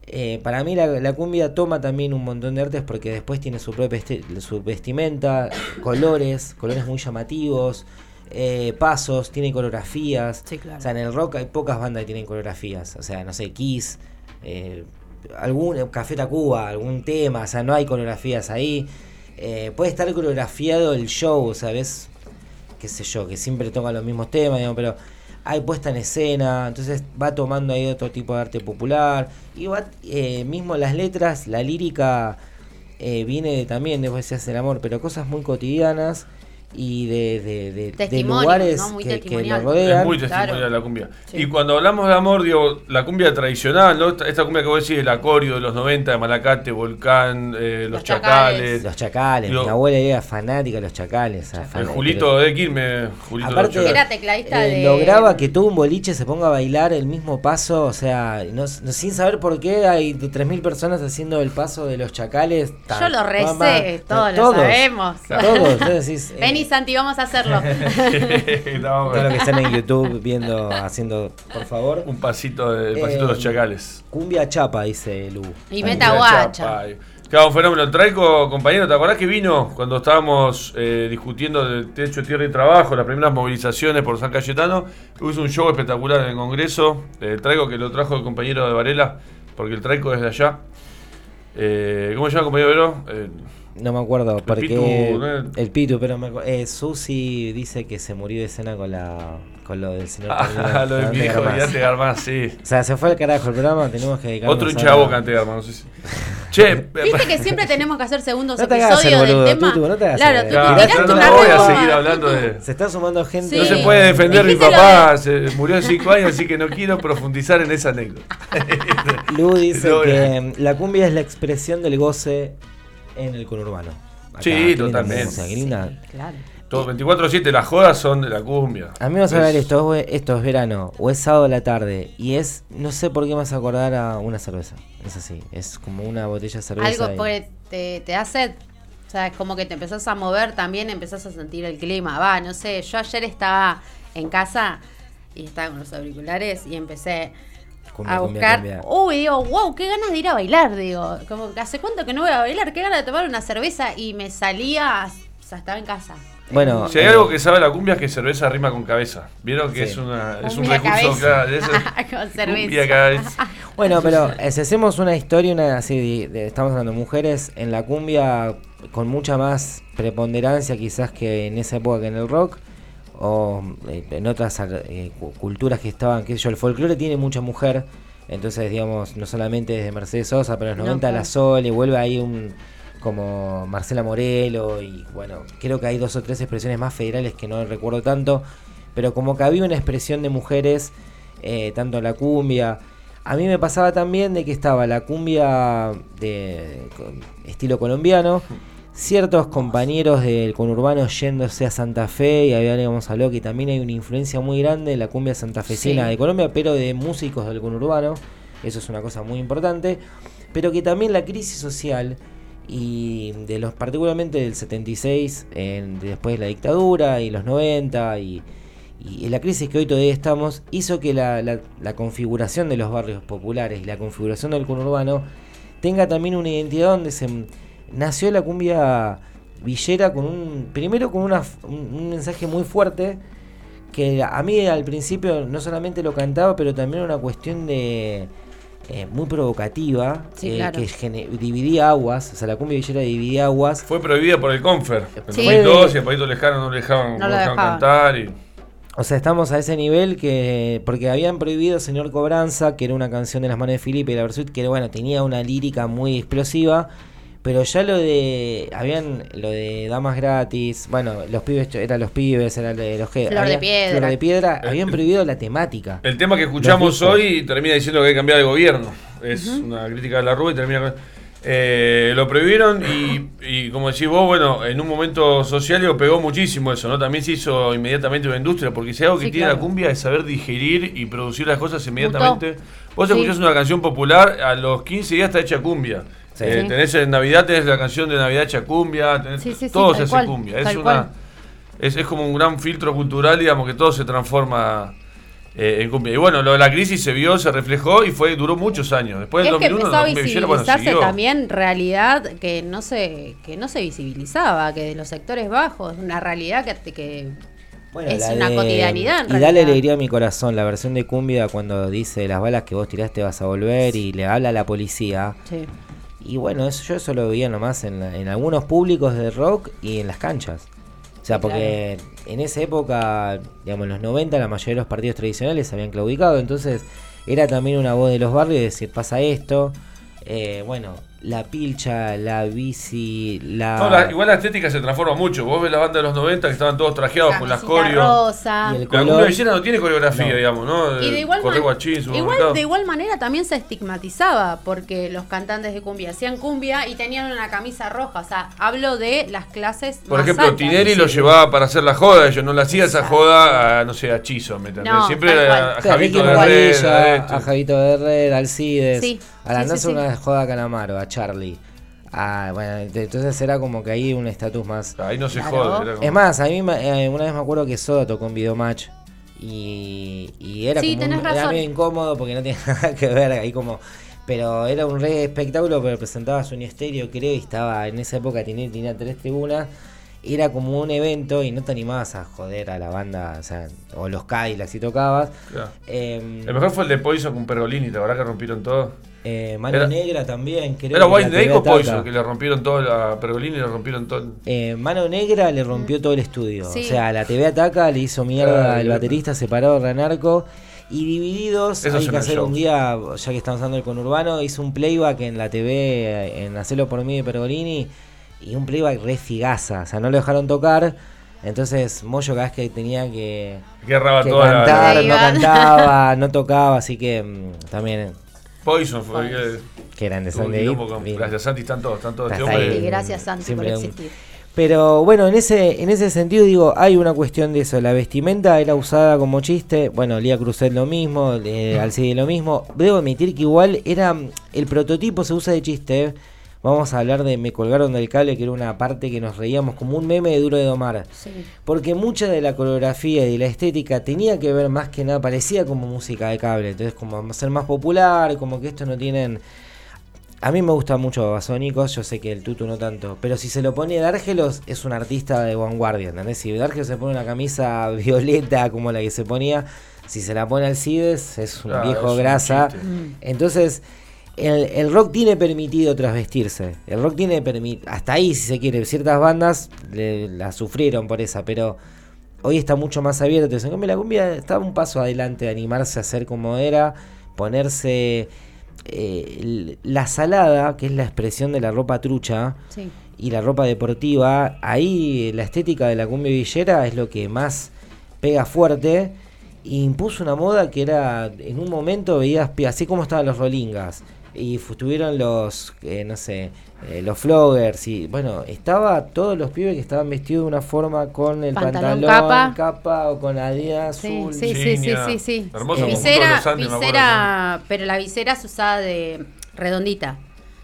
Eh, para mí la, la cumbia toma también un montón de artes porque después tiene su propia esti- su vestimenta, colores, colores muy llamativos, eh, pasos, tiene coreografías. Sí, claro. O sea, en el rock hay pocas bandas que tienen coreografías. O sea, no sé, Kiss, eh, algún Café Tacuba, algún tema, o sea, no hay coreografías ahí. eh, puede estar coreografiado el show, ¿sabes? Qué sé yo, que siempre toca los mismos temas, pero hay puesta en escena, entonces va tomando ahí otro tipo de arte popular. Y va, eh, mismo las letras, la lírica eh, viene de, también, después se hace el amor, pero cosas muy cotidianas y de, de, de- de Testimonio, lugares ¿no? Muy que, que lo rodean. Es muy testimonial Claro. la cumbia. Sí. Y cuando hablamos de amor, digo, la cumbia tradicional, ¿no? Esta, esta cumbia que vos decís, el acorio de los 90, de Malacate, Volcán, eh, Los, Los Chacales. Chacales. Los chacales, mi abuela era fanática de los chacales. sea, El. Julito de Quilmes, Julito de los Aparte, Chacales. Era tecladista eh, de- lograba que todo un boliche se ponga a bailar el mismo paso, o sea, no, no- sin saber por qué hay de 3.000 personas haciendo el paso de los chacales. Yo lo recé, todos lo sabemos. Todos, entonces decís, eh, Vení, Santi, vamos a hacerlo. No, todo lo que están en YouTube viendo, haciendo, por favor. Un pasito, de, el pasito de los Eh, Chacales. Cumbia chapa, dice Lu. y meta guacha. Claro, un fenómeno. Traico, compañero, ¿te acordás que vino cuando estábamos eh, discutiendo del techo, tierra y trabajo, las primeras movilizaciones por San Cayetano? Hizo un show espectacular en el Congreso. Eh, Traico que lo trajo el compañero de Varela, porque el Traico es de allá. Eh, ¿Cómo se llama, compañero Vero? Eh, No me acuerdo, porque Pitu, ¿no? el Pitu, pero me acu- eh, Susi dice que se murió de escena con la con lo del señor. Ah, lo de mi hijo, Garmaz. ya te Garmaz, sí. O sea, se fue al carajo el programa, tenemos que dedicarnos Otro a- hincha de boca antes de Garmaz, no sé si. Che, Viste que siempre tenemos que hacer segundos No te hagas episodios el del tema. Tutu, no te hagas claro, tú. Claro, no, no voy a seguir hablando de- Se está sumando gente. No se puede defender mi papá, se murió de 5 años, así que no quiero profundizar en esa anécdota. Lu dice No, que mm, la cumbia es la expresión del goce en el conurbano. Acá, Sí, totalmente. linda. Claro. Todo 24-7, las jodas son de la cumbia. A mí me vas a hablar Es- esto, es- esto es verano o es sábado a la tarde y es, no sé por qué me vas a acordar a una cerveza. Es así, es como una botella de cerveza. Algo y- porque te, te da sed. O sea, es como que te empezás a mover también, empezás a sentir el clima. Va, no sé, yo ayer estaba en casa y estaba con los auriculares y empecé Cumbia, a buscar. cumbia. Uy, digo, wow, qué ganas de ir a bailar, digo. Como que hace cuánto que no voy a bailar, qué ganas de tomar una cerveza y me salía, o sea, estaba en casa. Bueno, Si hay eh, algo que sabe la cumbia es que cerveza rima con cabeza. ¿Vieron que Sí. es, una, es un recurso claro? eso- Con cerveza. Bueno, pero eh, si hacemos una historia, una así, de- de- estamos hablando de mujeres en la cumbia con mucha más preponderancia quizás que en esa época que en el rock o eh, en otras eh, cu- culturas que estaban, qué sé yo, el folclore tiene mucha mujer, entonces digamos, no solamente desde Mercedes Sosa, pero en los No, 90 la claro. Sole, vuelve ahí un como Marcela Morelo y bueno, creo que hay dos o tres expresiones más federales que no recuerdo tanto, pero como que había una expresión de mujeres, eh, tanto en la cumbia, a mí me pasaba también de que estaba la cumbia de con- estilo colombiano, ciertos compañeros del conurbano yéndose a Santa Fe y habíamos hablado que también hay una influencia muy grande de la cumbia santafesina Sí. de Colombia, pero de músicos del conurbano, eso es una cosa muy importante, pero que también la crisis social y de los particularmente del 76, en- después de la dictadura y los 90 y, y la crisis que hoy todavía estamos, hizo que la, la- la configuración de los barrios populares y la configuración del conurbano tenga también una identidad donde se nació la cumbia villera con un primero con una, un, un mensaje muy fuerte que a mí al principio no solamente lo cantaba pero también era una cuestión de eh, muy provocativa Sí, eh, claro. que dividía aguas o sea la cumbia villera dividía aguas Fue prohibida por el Confer. En Sí. 2002 y el País Lejano no le dejaban, No no dejaban dejaban. cantar. Y, O sea, estamos a ese nivel que. Porque habían prohibido Señor Cobranza, que era una canción de las manos de Felipe y la Versuit, que bueno, tenía una lírica muy explosiva. Pero ya lo de. Habían lo de Damas Gratis. Bueno, los pibes. Eran los pibes, era lo de los que. Flor de había- Piedra. Flor de Piedra. El- habían prohibido la temática. el tema que escuchamos hoy termina diciendo que hay que cambiar de gobierno. Es una crítica de la Rúa y termina con- Eh, lo prohibieron y, y como decís vos, bueno, en un momento social lo pegó muchísimo eso, ¿no? También se hizo inmediatamente una industria, porque si algo que Sí, tiene claro. la cumbia es saber digerir y producir las cosas inmediatamente. Vos Sí. escuchás una canción popular, a los 15 días está hecha cumbia. Sí. Eh, tenés en Navidad, tenés la canción de Navidad hecha cumbia, tenés- Sí, sí, todo se hace cual, cumbia. Es tal una cual. es, es como un gran filtro cultural, digamos, que todo se transforma eh, en cumbia. Y bueno, lo de la crisis se vio, se reflejó y fue duró muchos años. Después del Es que 2001, empezó a bueno, visibilizarse también realidad que no se que no se visibilizaba, que de los sectores bajos, una realidad que, que Bueno, es la una de- cotidianidad en Y dale alegría a mi corazón. La versión de Cumbia cuando dice las balas que vos tiraste vas a volver y le habla a la policía. Sí. Y bueno, eso, yo eso lo veía nomás en, en algunos públicos de rock y en las canchas. O sea, porque en esa época, digamos, en los 90, la mayoría de los partidos tradicionales se habían claudicado. Entonces, era también una voz de los barrios de decir, pasa esto. Eh, bueno, la pilcha, la bici, la. No, la- igual la estética se transforma mucho. Vos ves la banda de los 90 que estaban todos trajeados con las coreos. rosa. Y el La color- cumbia villera no tiene coreografía, No. digamos, ¿no? Y de igual, Correr man- guachín, igual, de igual manera también se estigmatizaba porque los cantantes de cumbia hacían cumbia y tenían una camisa roja. O sea, hablo de las clases. Por más ejemplo, altas. Tinelli lo llevaba para hacer la joda, ellos no le hacía esa joda a, no sé, a Chizo, ¿me entendés? No, Siempre era a Claro, Javito Ricky de Red, Bobadilla, a a Javito de Red, Alcides, Sí, a la sí, sí, Nancy sí. una joda a Calamaro, a Charlie. Ah, bueno, entonces era como que ahí un estatus más. Ahí no se Claro. jode. era como- Es más, a mí me- eh, una vez me acuerdo que Soda tocó en Videomatch y, y era Sí, como un- era medio incómodo porque no tiene nada que ver ahí como pero era un re espectáculo pero presentaba Sony Stereo creo y estaba en esa época tenía, tenía tres tribunas era como un evento y no te animabas a joder a la banda o sea o los Cadillacs si tocabas Claro. Em, El mejor fue el de Poison con Pergolini, la verdad que rompieron todo. eh, Mano Era- Negra también creo Era la TV Snake o. Poison, que le rompieron todo a Pergolini, le rompieron todo. Eh, Mano Negra le rompió todo el estudio. Sí. O sea, la TV Ataca le hizo mierda al baterista separado de Ranarco. Y divididos, Esos hay que hacer un día, ya que estamos hablando del conurbano, hizo un playback en la TV, en Hacelo por mí de Pergolini, y un playback re figaza, o sea, no lo dejaron tocar, entonces Moyo cada vez que tenía que, Que toda cantar, la- no cantaba, no tocaba, así que mm, también, Poison fue. que- que eran de tuvo un Sunday. quilombo con- Gracias, Santi, están todos, están todos. Este hombre- ahí. Gracias, Santi, por Siempre existir. Pero bueno, en ese, en ese sentido digo, hay una cuestión de eso. La vestimenta era usada como chiste. Bueno, Lía Cruzet lo mismo, eh, Alcide lo mismo. Debo admitir que igual era el prototipo se usa de chiste. Vamos a hablar de Me colgaron del cable, que era una parte que nos reíamos como un meme de Duro de Domar. Sí. Porque mucha de la coreografía y la estética tenía que ver más que nada, parecía como música de cable. Entonces, como ser más popular, como que estos no tienen. A mí me gusta mucho Babasónicos, yo sé que el Tutu no tanto. Pero si se lo pone Dárgelos, es un artista de vanguardia, ¿entendés? Si Dárgelos se pone una camisa violeta como la que se ponía, si se la pone Alcides, es un Claro, viejo es grasa. chiste. Entonces, el, el rock tiene permitido trasvestirse. El rock tiene permitido. Hasta ahí, si se quiere. Ciertas bandas le- la sufrieron por esa, pero hoy está mucho más abierto. En cambio, la cumbia está un paso adelante de animarse a ser como era, ponerse. eh, la salada, que es la expresión de la ropa trucha, Sí. y la ropa deportiva, ahí la estética de la cumbia villera es lo que más pega fuerte. E impuso una moda que era, en un momento veías, así como estaban los rolingas, y estuvieron los, eh, no sé, eh, los floggers, y bueno, estaba todos los pibes que estaban vestidos de una forma con el Pantalón, pantalón, capa. o con la Adidas Sí, azul. sí, sí, sí, sí, sí. Hermoso conjunto de visera, los Andes, me acuerdo visera, pero la visera se usaba de redondita.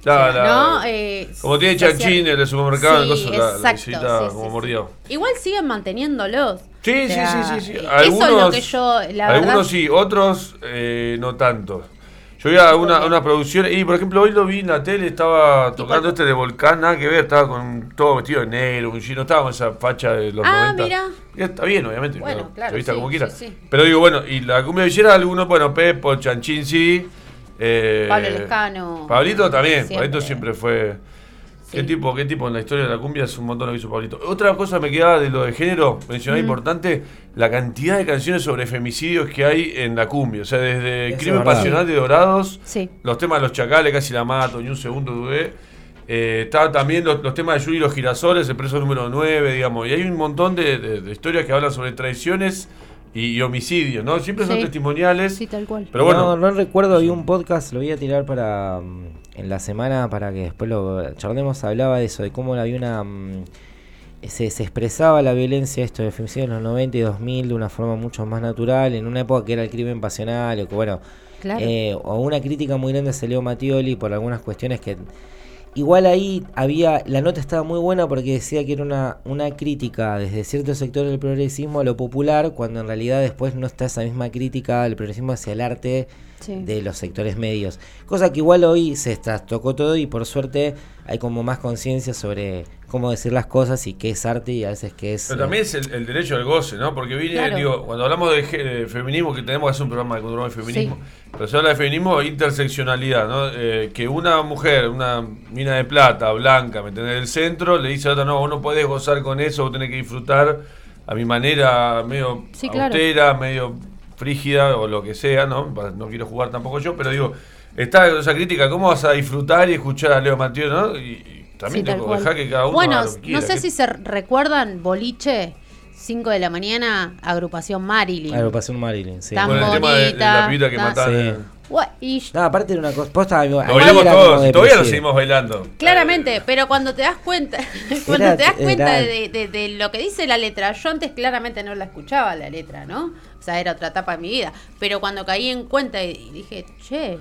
Sea, la- ¿no? Eh, Como tiene Chanchín, el de supermercado, Sí, coso, la, la exacto, visita sí, sí, como sí. mordió. Igual siguen manteniéndolos. Sí, O sí, sea, sí, sí, sí. Algunos, eso es lo que yo, la algunos verdad, sí, otros eh, no tanto. Yo vi a una, una producción, y por ejemplo hoy lo vi en la tele, estaba tocando este de Volcán, nada que ver, estaba con todo vestido de negro, un chino, estaba con esa facha de los Ah, 90. mirá. Y está bien, obviamente, Bueno, ¿no? claro, se vista sí, como quiera. sí, sí. Pero digo, bueno, y la cumbia villera, algunos, bueno, Pepo, Chanchín sí. eh, Pablo Lescano. Pablito también, Siempre. Pablito siempre fue... ¿Qué tipo, qué tipo en la historia de la cumbia es un montón lo que hizo Pablito? Otra cosa me quedaba de lo de género, mencionar importante, la cantidad de canciones sobre femicidios que hay en la cumbia. O sea, desde Crimen es verdad. Pasional de Dorados, Sí. los temas de los chacales, casi la mato, ni un segundo dudé. Eh, estaba también los, los temas de Yuri y los girasoles, el preso número 9, digamos. Y hay un montón de, de- de historias que hablan sobre traiciones y, y homicidios, ¿no? Siempre son testimoniales. Sí, tal cual. Pero bueno, No, no recuerdo, había un podcast, lo voy a tirar para mm, en la semana para que después lo charlemos. Hablaba de eso, de cómo había una. mm, se, se expresaba la violencia, esto de femicidio en los 90 y 2000 de una forma mucho más natural, en una época que era el crimen pasional, o que bueno. Claro. eh, o una crítica muy grande a Leo Mattioli por algunas cuestiones que. Igual ahí había, la nota estaba muy buena porque decía que era una, una crítica desde cierto sector del progresismo a lo popular, cuando en realidad después no está esa misma crítica del progresismo hacia el arte Sí. de los sectores medios. Cosa que igual hoy se tocó todo y por suerte hay como más conciencia sobre cómo decir las cosas y qué es arte y a veces qué es... Pero también es el, el derecho al goce, ¿no? Porque viene, Claro. digo, cuando hablamos de, ge- de feminismo, que tenemos que hacer un programa de control de feminismo, pero se habla de feminismo e interseccionalidad, ¿no? Eh, que una mujer, una mina de plata, blanca, ¿me entendés? Del centro, le dice a otra, no, vos no podés gozar con eso, vos tenés que disfrutar a mi manera medio Sí, claro. austera, medio frígida o lo que sea, ¿no? No quiero jugar tampoco yo, pero digo, está esa crítica, ¿cómo vas a disfrutar y escuchar a Leo Mateo, ¿no? Y, y también Sí, te tal cual. dejar que cada uno Bueno, haga lo que no sé que- si se recuerdan Boliche, 5 de la mañana, agrupación Marilyn. Agrupación Marilyn, sí. Tan Con el tema de, de bonita, la pibita que tan- mataron. Sí. Gua- y No, aparte de una cosa, posta, Lo bailamos todos, y todavía lo seguimos bailando. Claramente, pero cuando te das cuenta, cuando Era- te das cuenta era- de, de- de lo que dice la letra, yo antes claramente no la escuchaba la letra, ¿no? O sea, era otra etapa de mi vida. Pero cuando caí en cuenta y y dije, che,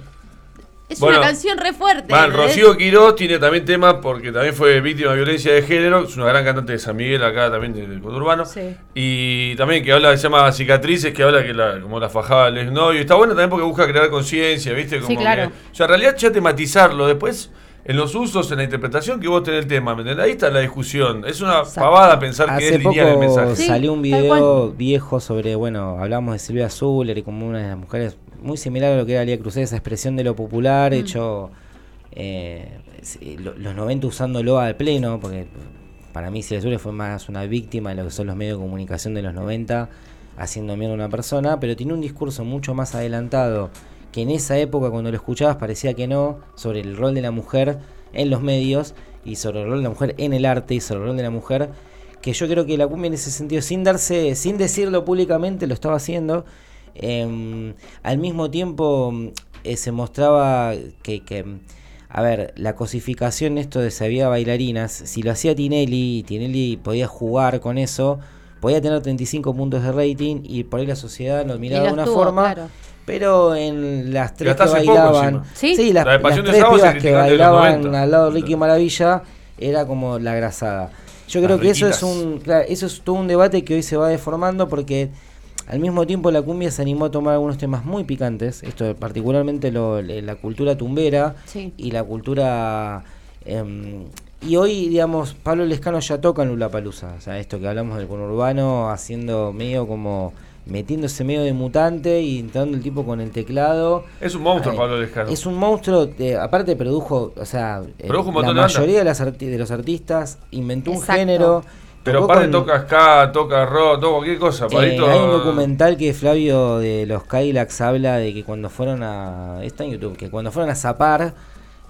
es Bueno, una canción re fuerte. Man, ¿entendés? Rocío Quiroz tiene también tema porque también fue víctima de violencia de género. Es una gran cantante de San Miguel, acá también del conurbano. Sí. Y también que habla, se llama Cicatrices, que habla que la, como la fajaba el exnovio. Y está bueno también porque busca crear conciencia, ¿viste? Como Sí, claro. que- o sea, en realidad ya tematizarlo. Después, en los usos, en la interpretación que vos tenés el tema, ¿me entendés? Ahí está la discusión. Es una Exacto. pavada pensar que Hace es lineal el poco mensaje. Sí, salió un video viejo sobre, bueno, hablamos de Silvia Zuller y como una de las mujeres muy similar a lo que era Lía Cruzet, esa expresión de lo popular, Mm. hecho eh, lo- los 90 usándolo al pleno, porque para mí Silvia Zuller fue más una víctima de lo que son los medios de comunicación de los 90, haciendo mierda a una persona, pero tiene un discurso mucho más adelantado que en esa época cuando lo escuchabas parecía que no, sobre el rol de la mujer en los medios y sobre el rol de la mujer en el arte y sobre el rol de la mujer que yo creo que la cumbia en ese sentido, sin darse, sin decirlo públicamente, lo estaba haciendo. Eh, al mismo tiempo eh, se mostraba que, que, a ver, la cosificación, esto de si había bailarinas, si lo hacía Tinelli y Tinelli podía jugar con eso, podía tener 35 puntos de rating y por ahí la sociedad lo miraba de una forma. claro. Pero en las tres que bailaban. ¿Sí? las, La las tres pibas que bailaban 90. al lado de Ricky Maravilla era como la grasada. Yo creo Las que eso es un, claro, eso es todo un debate que hoy se va deformando porque al mismo tiempo la cumbia se animó a tomar algunos temas muy picantes, esto particularmente lo- le- la cultura tumbera Sí. y la cultura em, y hoy digamos Pablo Lescano ya toca en Lula Palusa, o sea esto que hablamos del conurbano haciendo medio como metiéndose medio de mutante y entrando el tipo con el teclado. Es un monstruo, Ay, Pablo Lescano. Es un monstruo, eh, aparte produjo, o sea, eh, Produjo un la mayoría de, las arti- de los artistas inventó un género. Pero aparte con- toca ska, toca rock, toca cualquier cosa. eh, hay un documental que Flavio de los Kylax habla de que cuando fueron a. Está en YouTube, que cuando fueron a zapar,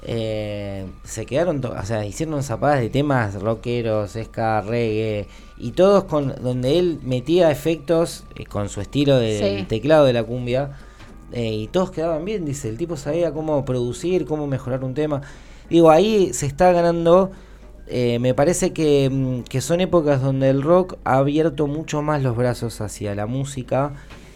eh, se quedaron. to- O sea, hicieron zapadas de temas rockeros, ska, reggae, y todos con. donde él metía efectos eh, con su estilo del Sí. teclado de la cumbia, eh, y todos quedaban bien, dice. El tipo sabía cómo producir, cómo mejorar un tema. Digo, ahí se está ganando. Eh, me parece que, mm, que son épocas donde el rock ha abierto mucho más los brazos hacia la música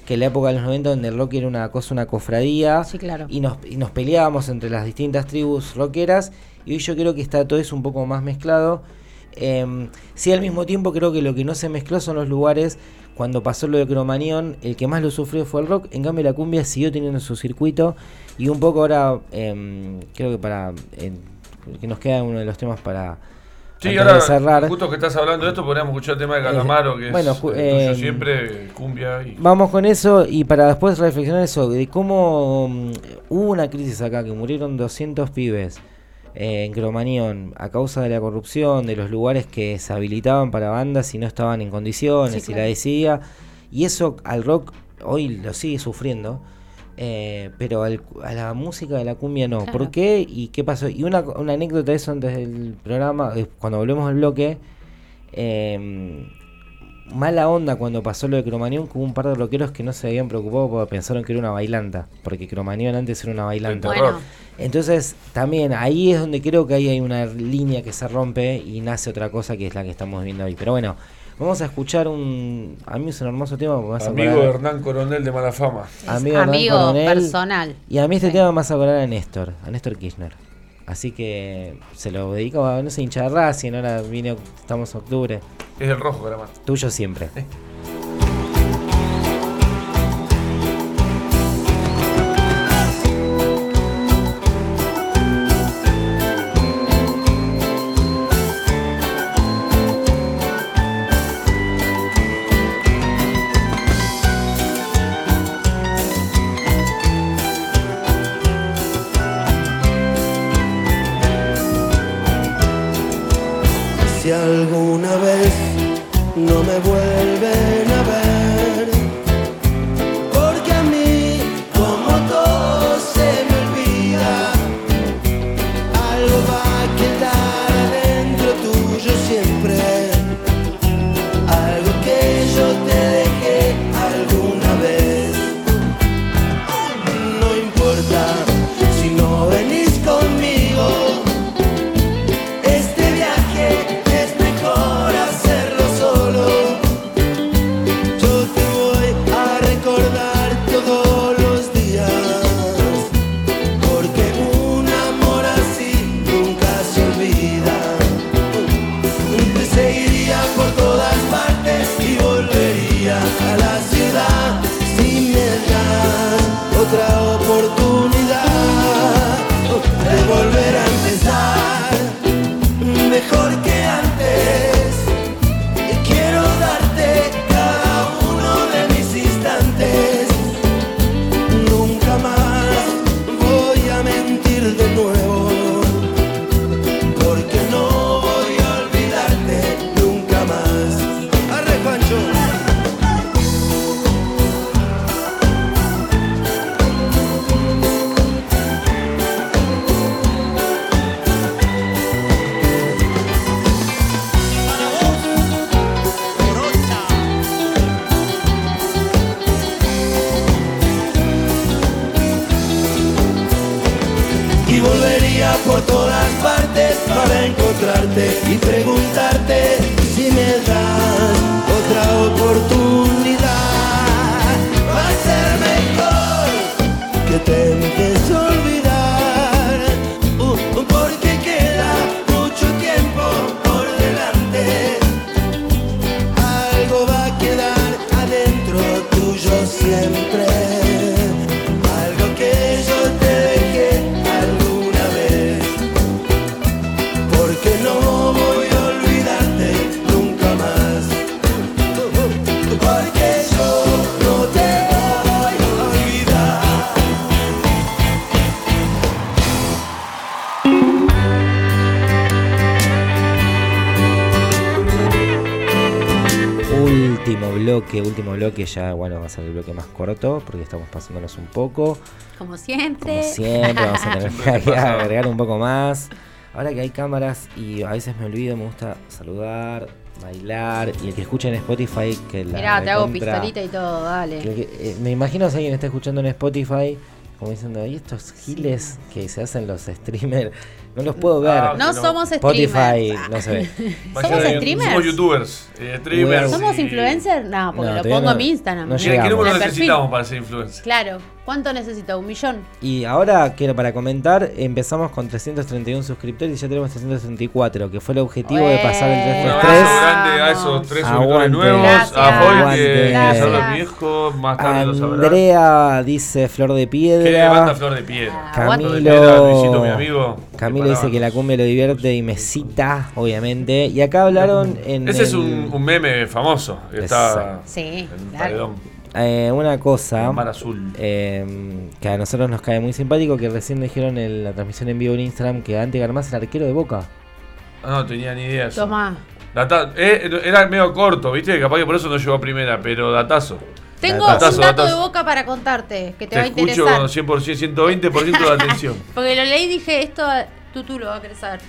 que la época de los 90 donde el rock era una cosa, una cofradía Sí, claro. y, nos, y nos peleábamos entre las distintas tribus rockeras y hoy yo creo que está todo eso un poco más mezclado. Eh, sí, al mismo tiempo creo que lo que no se mezcló son los lugares. Cuando pasó lo de Cromañón, el que más lo sufrió fue el rock. En cambio, la cumbia siguió teniendo su circuito. Y un poco ahora, eh, creo que para. eh, que nos queda uno de los temas para. Sí, ahora, de cerrar. justo que estás hablando de esto, podríamos escuchar el tema de Calamaro, que bueno, es ju- el tuyo eh, siempre, cumbia. Y... Vamos con eso y para después reflexionar eso, de cómo mm, hubo una crisis acá, que murieron 200 pibes eh, en Cromañón a causa de la corrupción, de los lugares que se habilitaban para bandas y no estaban en condiciones Sí, y claro. la decía. Y eso al rock hoy lo sigue sufriendo. Eh, pero al- a la música de la cumbia no. Claro. ¿Por qué y qué pasó? Y una, una anécdota de eso antes del programa, eh, cuando volvemos al bloque, eh, mala onda cuando pasó lo de Cromañón, que hubo un par de rockeros que no se habían preocupado porque pensaron que era una bailanta, porque Cromañón antes era una bailanta. Bueno. Entonces, también ahí es donde creo que ahí hay una línea que se rompe y nace otra cosa que es la que estamos viendo hoy. Pero bueno, vamos a escuchar un. A mí es un hermoso tema. me vas a Amigo de acordar- Hernán Coronel de Mala Fama. es Amigo de amigo Coronel. personal. Y a mí este Sí. tema me vas a acordar a Néstor, a Néstor Kirchner. Así que se lo dedico a, no sé, hincha de Racing, ahora vine, estamos en octubre. Es el rojo, Calamaro. Tuyo siempre. si bloque, ya bueno, va a ser el bloque más corto porque estamos pasándonos un poco. Como siempre. Como siempre, vamos a tener que agregar, un poco más. Ahora que hay cámaras y a veces me olvido, me gusta saludar, bailar. Y el que escucha en Spotify, que la. Mirá, te hago pistolita y todo, dale. que- eh, me imagino si alguien está escuchando en Spotify, como diciendo, ¿y estos giles que se hacen los streamers? No los puedo ver. Ah, No no. somos Spotify, streamers. no se ve. ¿Somos streamers? Somos youtubers, eh, streamers. ¿Somos y- influencers? No, porque No, lo pongo no- en mi Instagram. no ¿Qué, llegamos. qué número el perfil. necesitamos para ser influencer? Claro. ¿Cuánto necesita? ¿Un millón? Y ahora quiero para comentar, empezamos con 331 suscriptores y ya tenemos 334, que fue el objetivo de pasar el Un 333. abrazo grande a esos tres Aguante. suscriptores nuevos. Gracias. A Paul, que habla mi viejo, más tarde lo sabrá. Andrea dice Flor de ¿Qué banda Piedra. Flor de Piedra? Aguante. Flor de Piedra, Camilo, Luisito, mi amigo. Camilo Qué dice que la cumbia lo divierte y me cita, obviamente. Y acá hablaron en. Ese es el- un, un meme famoso. que Está. Sí, en un claro. paredón. Eh, una cosa mar azul. eh, que a nosotros nos cae muy simpático, que recién dijeron en la transmisión en vivo en Instagram que Ante Garmaz es el arquero de Boca. Ah, no tenía ni idea. Eso. Data- eh, era medio corto, ¿viste? Capaz que por eso no llegó a primera, pero datazo. Tengo Datazo, un dato datazo. de boca para contarte que te, Te, va a escucho interesar. con 100%, 120% de atención. Porque lo leí y dije, esto tú, tú lo vas a querer saber.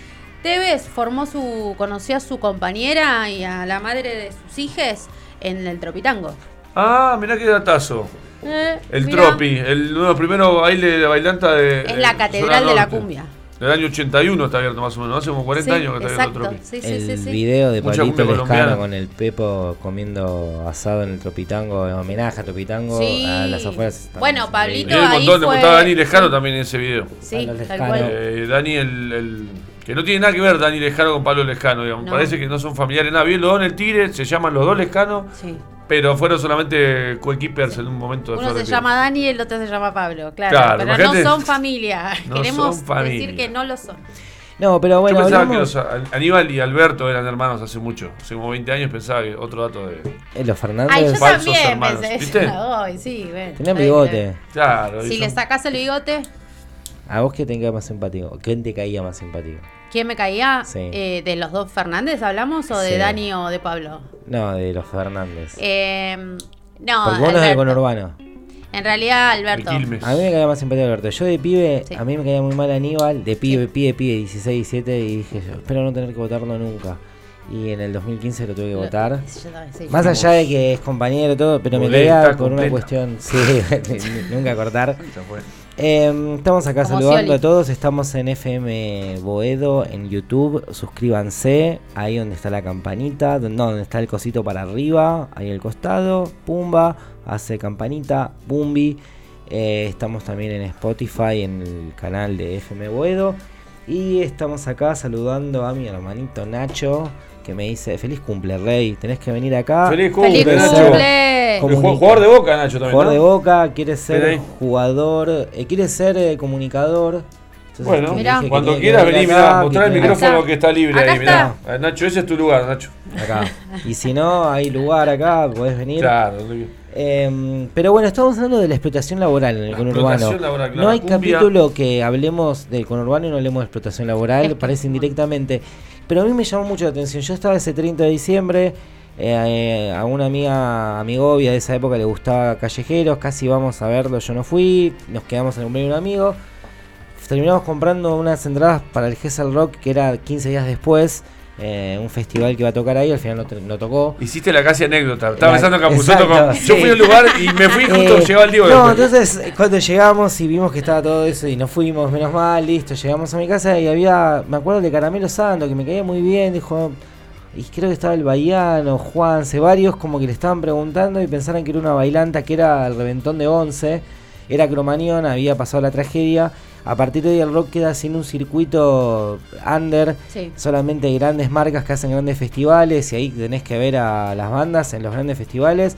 Tevez formó su, conoció a su compañera y a la madre de sus hijas en el Tropitango. Ah, mirá qué datazo. Eh, El mirá, Tropi, el nuevo primero baile de bailanta de. Es de la catedral de la cumbia. Del año 81 está abierto más o menos. Hace como 40 Sí, años que está abierto el. Tropi. Sí, sí, el sí, sí. video de Mucha Pablito Lescano colombiana. con el Pepo comiendo asado en el Tropitango, en homenaje a Tropitango, Sí. a las afueras. Bueno. Pablito- Y hay un ahí montón, de fue- estaba Dani Lejano sí. también en ese video. Sí, Pablo tal Lescano. cual. Eh, Dani, el, el- que no tiene nada que ver Dani Lejano con Pablo Lescano, digamos. No. Parece que no son familiares nada. Bien, los dos en el Tigre, se llaman los dos Lescano, Sí. Pero fueron solamente coequippers en un momento de Uno se llama Dani y el otro se llama Pablo, claro. Claro, pero imagínate. no son familia. No Queremos son familia. decir que no lo son. No, pero bueno, Yo pensaba hablamos- que los, Aníbal y Alberto eran hermanos hace mucho. Hace como 20 años pensaba que otro dato de. eh, los Fernández Ay, yo Falsos también hermanos, pensé ¿viste? sí, bueno, tenían bigote. Claro. Si le son- sacas el bigote, ¿A vos qué te caía más simpático? ¿Quién te caía más simpático? ¿Quién me caía? Sí. Eh, ¿De los dos Fernández hablamos o de Sí. Dani o de Pablo? No, de los Fernández. Eh, no, Porque vos no es del Alberto. conurbano. En realidad, Alberto. De. A mí me caía más simpático Alberto. Yo de pibe, Sí. a mí me caía muy mal Aníbal. De pibe, pibe, pibe, 16, 17. Y dije, yo espero no tener que votarlo nunca. Y en el 2015 lo tuve que votar. Yo. Más allá de que es compañero y todo, pero me caía por una cuestión. Sí, nunca cortar. Eh, estamos acá Como saludando Scioli. a todos. Estamos en FM Boedo, en YouTube. Suscríbanse. Ahí donde está la campanita. No, donde está el cosito para arriba. Ahí al costado. Pumba. Hace campanita. Bumbi. Eh, estamos también en Spotify, en el canal de FM Boedo. Y estamos acá saludando a mi hermanito Nacho. Que me dice: Feliz cumple, Rey. Tenés que venir acá. Feliz ¡Feliz cumple, Nacho. cumple! Jugador de Boca, Nacho, también. Jugador de. Boca, quiere ser jugador, eh, quiere ser eh, comunicador. Entonces, Bueno, Mirá. cuando quieras vení, venir mirá, mostrar el micrófono está. que está libre Acá ahí, mirá. Eh, Nacho, ese es tu lugar, Nacho. Acá. Y si no, hay lugar acá, podés venir. Claro. Eh, pero bueno, estamos hablando de la explotación laboral en el La conurbano. explotación laboral, claro. No hay Cumbia. capítulo que hablemos del conurbano y no hablemos de explotación laboral, parece indirectamente. Pero a mí me llamó mucho la atención. Yo estaba ese 30 de diciembre, eh, eh, a una amiga, amigovia de esa época le gustaba Callejeros, casi vamos a verlo, yo no fui, nos quedamos en el cumpleaños de un amigo. Terminamos comprando unas entradas para el Gessel Rock, que era 15 días después, eh, un festival que iba a tocar ahí, al final no, no tocó. Hiciste la casi anécdota. Estaba La- pensando en Capuzoto con. sí. Yo fui a un lugar y me fui justo, Eh, llegaba el Diego. No, después. entonces eh, cuando llegamos y vimos que estaba todo eso y nos fuimos, menos mal, listo, llegamos a mi casa y había, me acuerdo de Caramelo Santo, que me caía muy bien, dijo, y creo que estaba el Bahiano, Juanse, varios como que le estaban preguntando y pensaron que era una bailanta, que era el reventón de 11, era Cromañón, había pasado la tragedia, a partir de hoy el rock queda sin un circuito under, Sí. solamente hay grandes marcas que hacen grandes festivales y ahí tenés que ver a las bandas en los grandes festivales.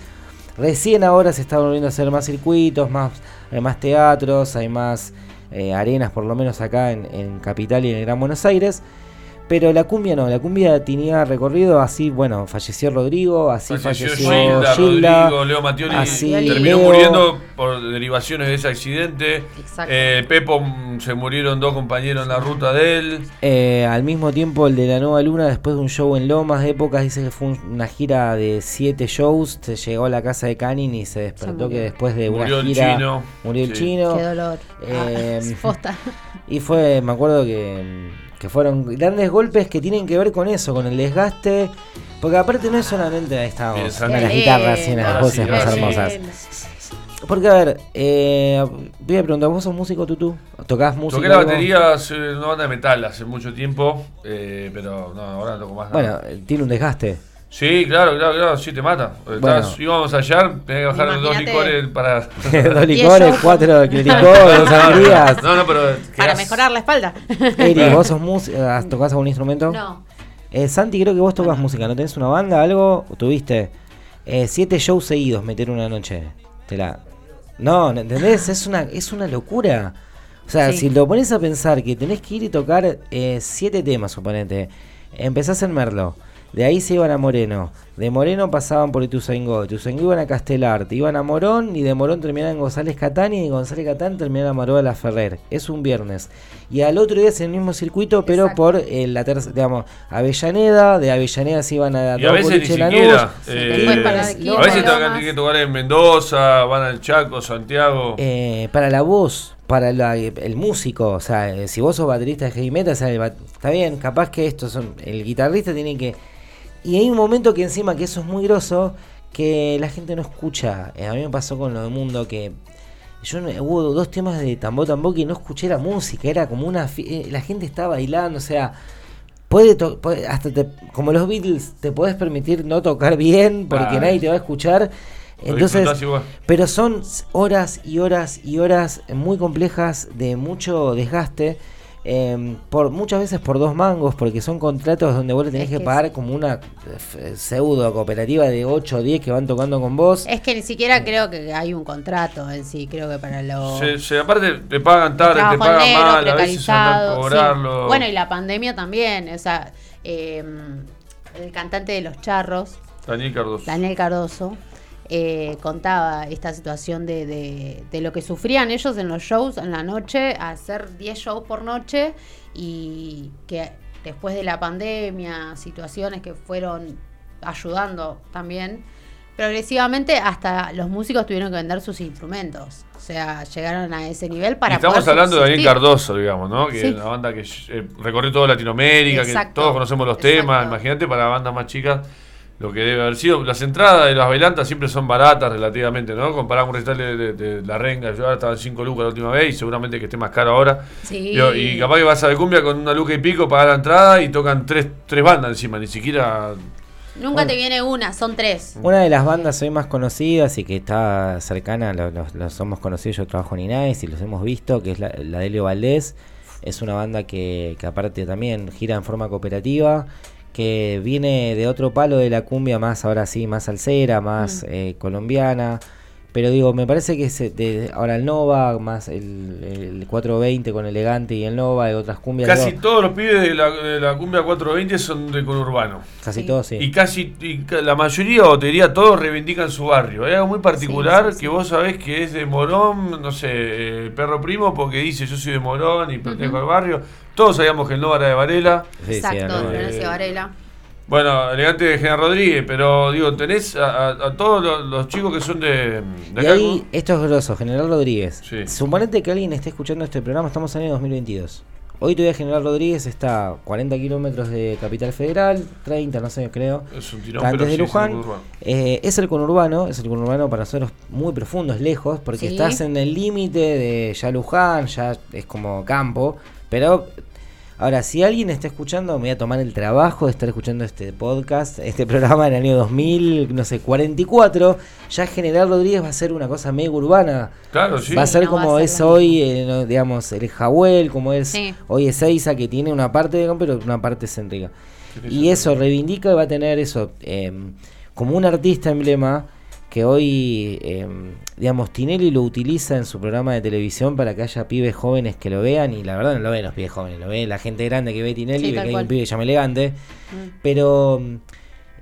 Recién ahora se están volviendo a hacer más circuitos, más, hay más teatros, hay más eh, arenas, por lo menos acá en, en Capital y en el Gran Buenos Aires. Pero la cumbia no, la cumbia tenía recorrido así, bueno, falleció Rodrigo, así Falleció falleció, Gilda, Gilda, Rodrigo, Leo Mattioli así terminó Leo. muriendo por derivaciones de ese accidente. Exacto. Eh, Pepo mm, se murieron dos compañeros en la ruta de él. Eh, al mismo tiempo el de la Nueva Luna, después de un show en Lomas de épocas, dice que fue un- una gira de siete shows, se llegó a la casa de Canin y se despertó que después de Murió una el gira chino. murió el Sí. chino. Qué dolor. Eh, Ah. Y fue, me acuerdo que, que fueron grandes golpes que tienen que ver con eso, con el desgaste. Porque aparte no es solamente ahí estamos, Bien, en Santi. las guitarras y en las lindo. voces más hermosas. Porque a ver, eh, voy a preguntar, ¿vos sos músico, Tutu? ¿Tocás música? Toqué la algo? batería hace una banda de metal hace mucho tiempo, eh, pero no, ahora no toco más nada. Bueno, eh, tiene un desgaste. Sí, claro, claro, claro, sí te mata. Bueno. Estás- íbamos allá, tenía que bajar dos licores para. Dos licores, cuatro clericot, dos sangrías. No, no, pero. Para mejorar la espalda. Eri, ¿vos sos músico? ¿Tocás algún instrumento? No. Eh, Santi, creo que vos tocas música, ¿no tenés una banda, algo? ¿O tuviste eh, siete shows seguidos meter una noche? Te la... No, ¿no ¿entendés? Es una, es una locura. O sea, Sí. si lo pones a pensar que tenés que ir y tocar eh, siete temas, suponete. Empezás en Merlo. De ahí se iban a Moreno. De Moreno pasaban por Ituzaingó. De Ituzaingó iban a Castelarte. Iban a Morón y de Morón terminaban en González Catán y de González Catán terminaban en Maroa La Ferrer. Es un viernes. Y al otro día es el mismo circuito, pero Exacto. por eh, la tercera, digamos, Avellaneda. De Avellaneda se iban a Y a veces ni siquiera. Sí, eh, después para a veces tienen que tocar en Mendoza, van al Chaco, Santiago. Eh, para la voz, para la- el músico, o sea, eh, si vos sos baterista de heavy metal, o sea, el bat- está bien, capaz que estos son, el guitarrista tiene que... Y hay un momento que encima que eso es muy grosso, que la gente no escucha. Eh, a mí me pasó con lo de Mundo que... Yo hubo dos temas de Tambo Tambo que no escuché la música, era como una... eh, la gente estaba bailando, o sea... Puede, hasta te- como los Beatles te podés permitir no tocar bien porque Claro. nadie te va a escuchar entonces pero son horas y horas y horas muy complejas de mucho desgaste. Eh, por muchas veces por dos mangos, porque son contratos donde vos le tenés Es que que pagar como una eh, pseudo cooperativa de 8 o 10 que van tocando con vos. Es que ni siquiera creo que hay un contrato en sí, creo que para los Se, se- aparte te pagan tarde, te pagan negro, mal, a veces andan precarizado, sí. cobrarlo. Bueno, y la pandemia también, o sea, eh, el cantante de Los Charros, Daniel Cardoso. Daniel Cardoso, eh, contaba esta situación de, de- de lo que sufrían ellos en los shows en la noche, hacer 10 shows por noche y que después de la pandemia, situaciones que fueron ayudando también, progresivamente hasta los músicos tuvieron que vender sus instrumentos. O sea, llegaron a ese nivel para... Y estamos poder hablando de Daniel. Cardoso, digamos, ¿no? Que Sí. es una banda que eh, recorrió toda Latinoamérica, Exacto. que todos conocemos los Exacto. temas. Imagínate para bandas más chicas lo que debe haber sido. Las entradas de las velantas siempre son baratas relativamente, ¿no? Comparado con un recital de, de- de La Renga, yo ahora estaba en 5 lucas la última vez y seguramente que esté más caro ahora. Sí. Y capaz que vas a de cumbia con una luca y pico, pagar la entrada y tocan tres, tres bandas encima, ni siquiera. Nunca te viene una, son tres. Una de las bandas hoy más conocidas y que está cercana, lo- los, los hemos conocido, yo trabajo en Inés y los hemos visto, que es la, la de Leo Valdés. Es una banda que, que aparte también gira en forma cooperativa, que viene de otro palo de la cumbia, más ahora sí, más salsera, más eh, colombiana. Pero digo, me parece que es eh, de, ahora el Nova, más el, el 420 con Elegante y el Nova, de otras cumbias. Casi digo, todos los pibes de la, de la cumbia 420 son de conurbano. casi Sí. todos, sí. Y casi y la mayoría, o te diría todos, reivindican su barrio. Hay algo muy particular Sí, sí, sí. que vos sabés que es de Morón, no sé, eh, perro primo, porque dice yo soy de Morón y pertenezco al barrio. Todos sabíamos que el Nova era de Varela. Sí, sí, Exacto, no, de eh, Varela. Bueno, elegante de General Rodríguez, pero digo, tenés a, a- a todos los, los chicos que son de, de Y acá, ahí, ¿no? esto es grosso, General Rodríguez. Sí. Suponete que alguien esté escuchando este programa, estamos en el año 2022. Hoy todavía General Rodríguez está a 40 kilómetros de Capital Federal, 30, no sé, creo. es un tirón, antes de sí, es Luján. conurbano. Eh, es el conurbano, es el conurbano para nosotros muy profundo, es lejos, porque Sí. estás en el límite de ya Luján, ya es como campo. Pero ahora, si alguien está escuchando, me voy a tomar el trabajo de estar escuchando este podcast, este programa en el año 2000, no sé, 44. Ya General Rodríguez va a ser una cosa mega urbana. Claro, sí. Va a ser no va a como ser es hoy, eh, no, digamos, el Jahuel, como es Sí. hoy es Eiza, que tiene una parte de campo, pero una parte céntrica. Y eso reivindica y va a tener eso, eh, como un artista emblema que hoy, eh, digamos, Tinelli lo utiliza en su programa de televisión para que haya pibes jóvenes que lo vean, y la verdad no lo ven los pibes jóvenes, lo ve la gente grande que ve Tinelli, Sí, ve que hay cual. un pibe que llama elegante, Mm. pero mm,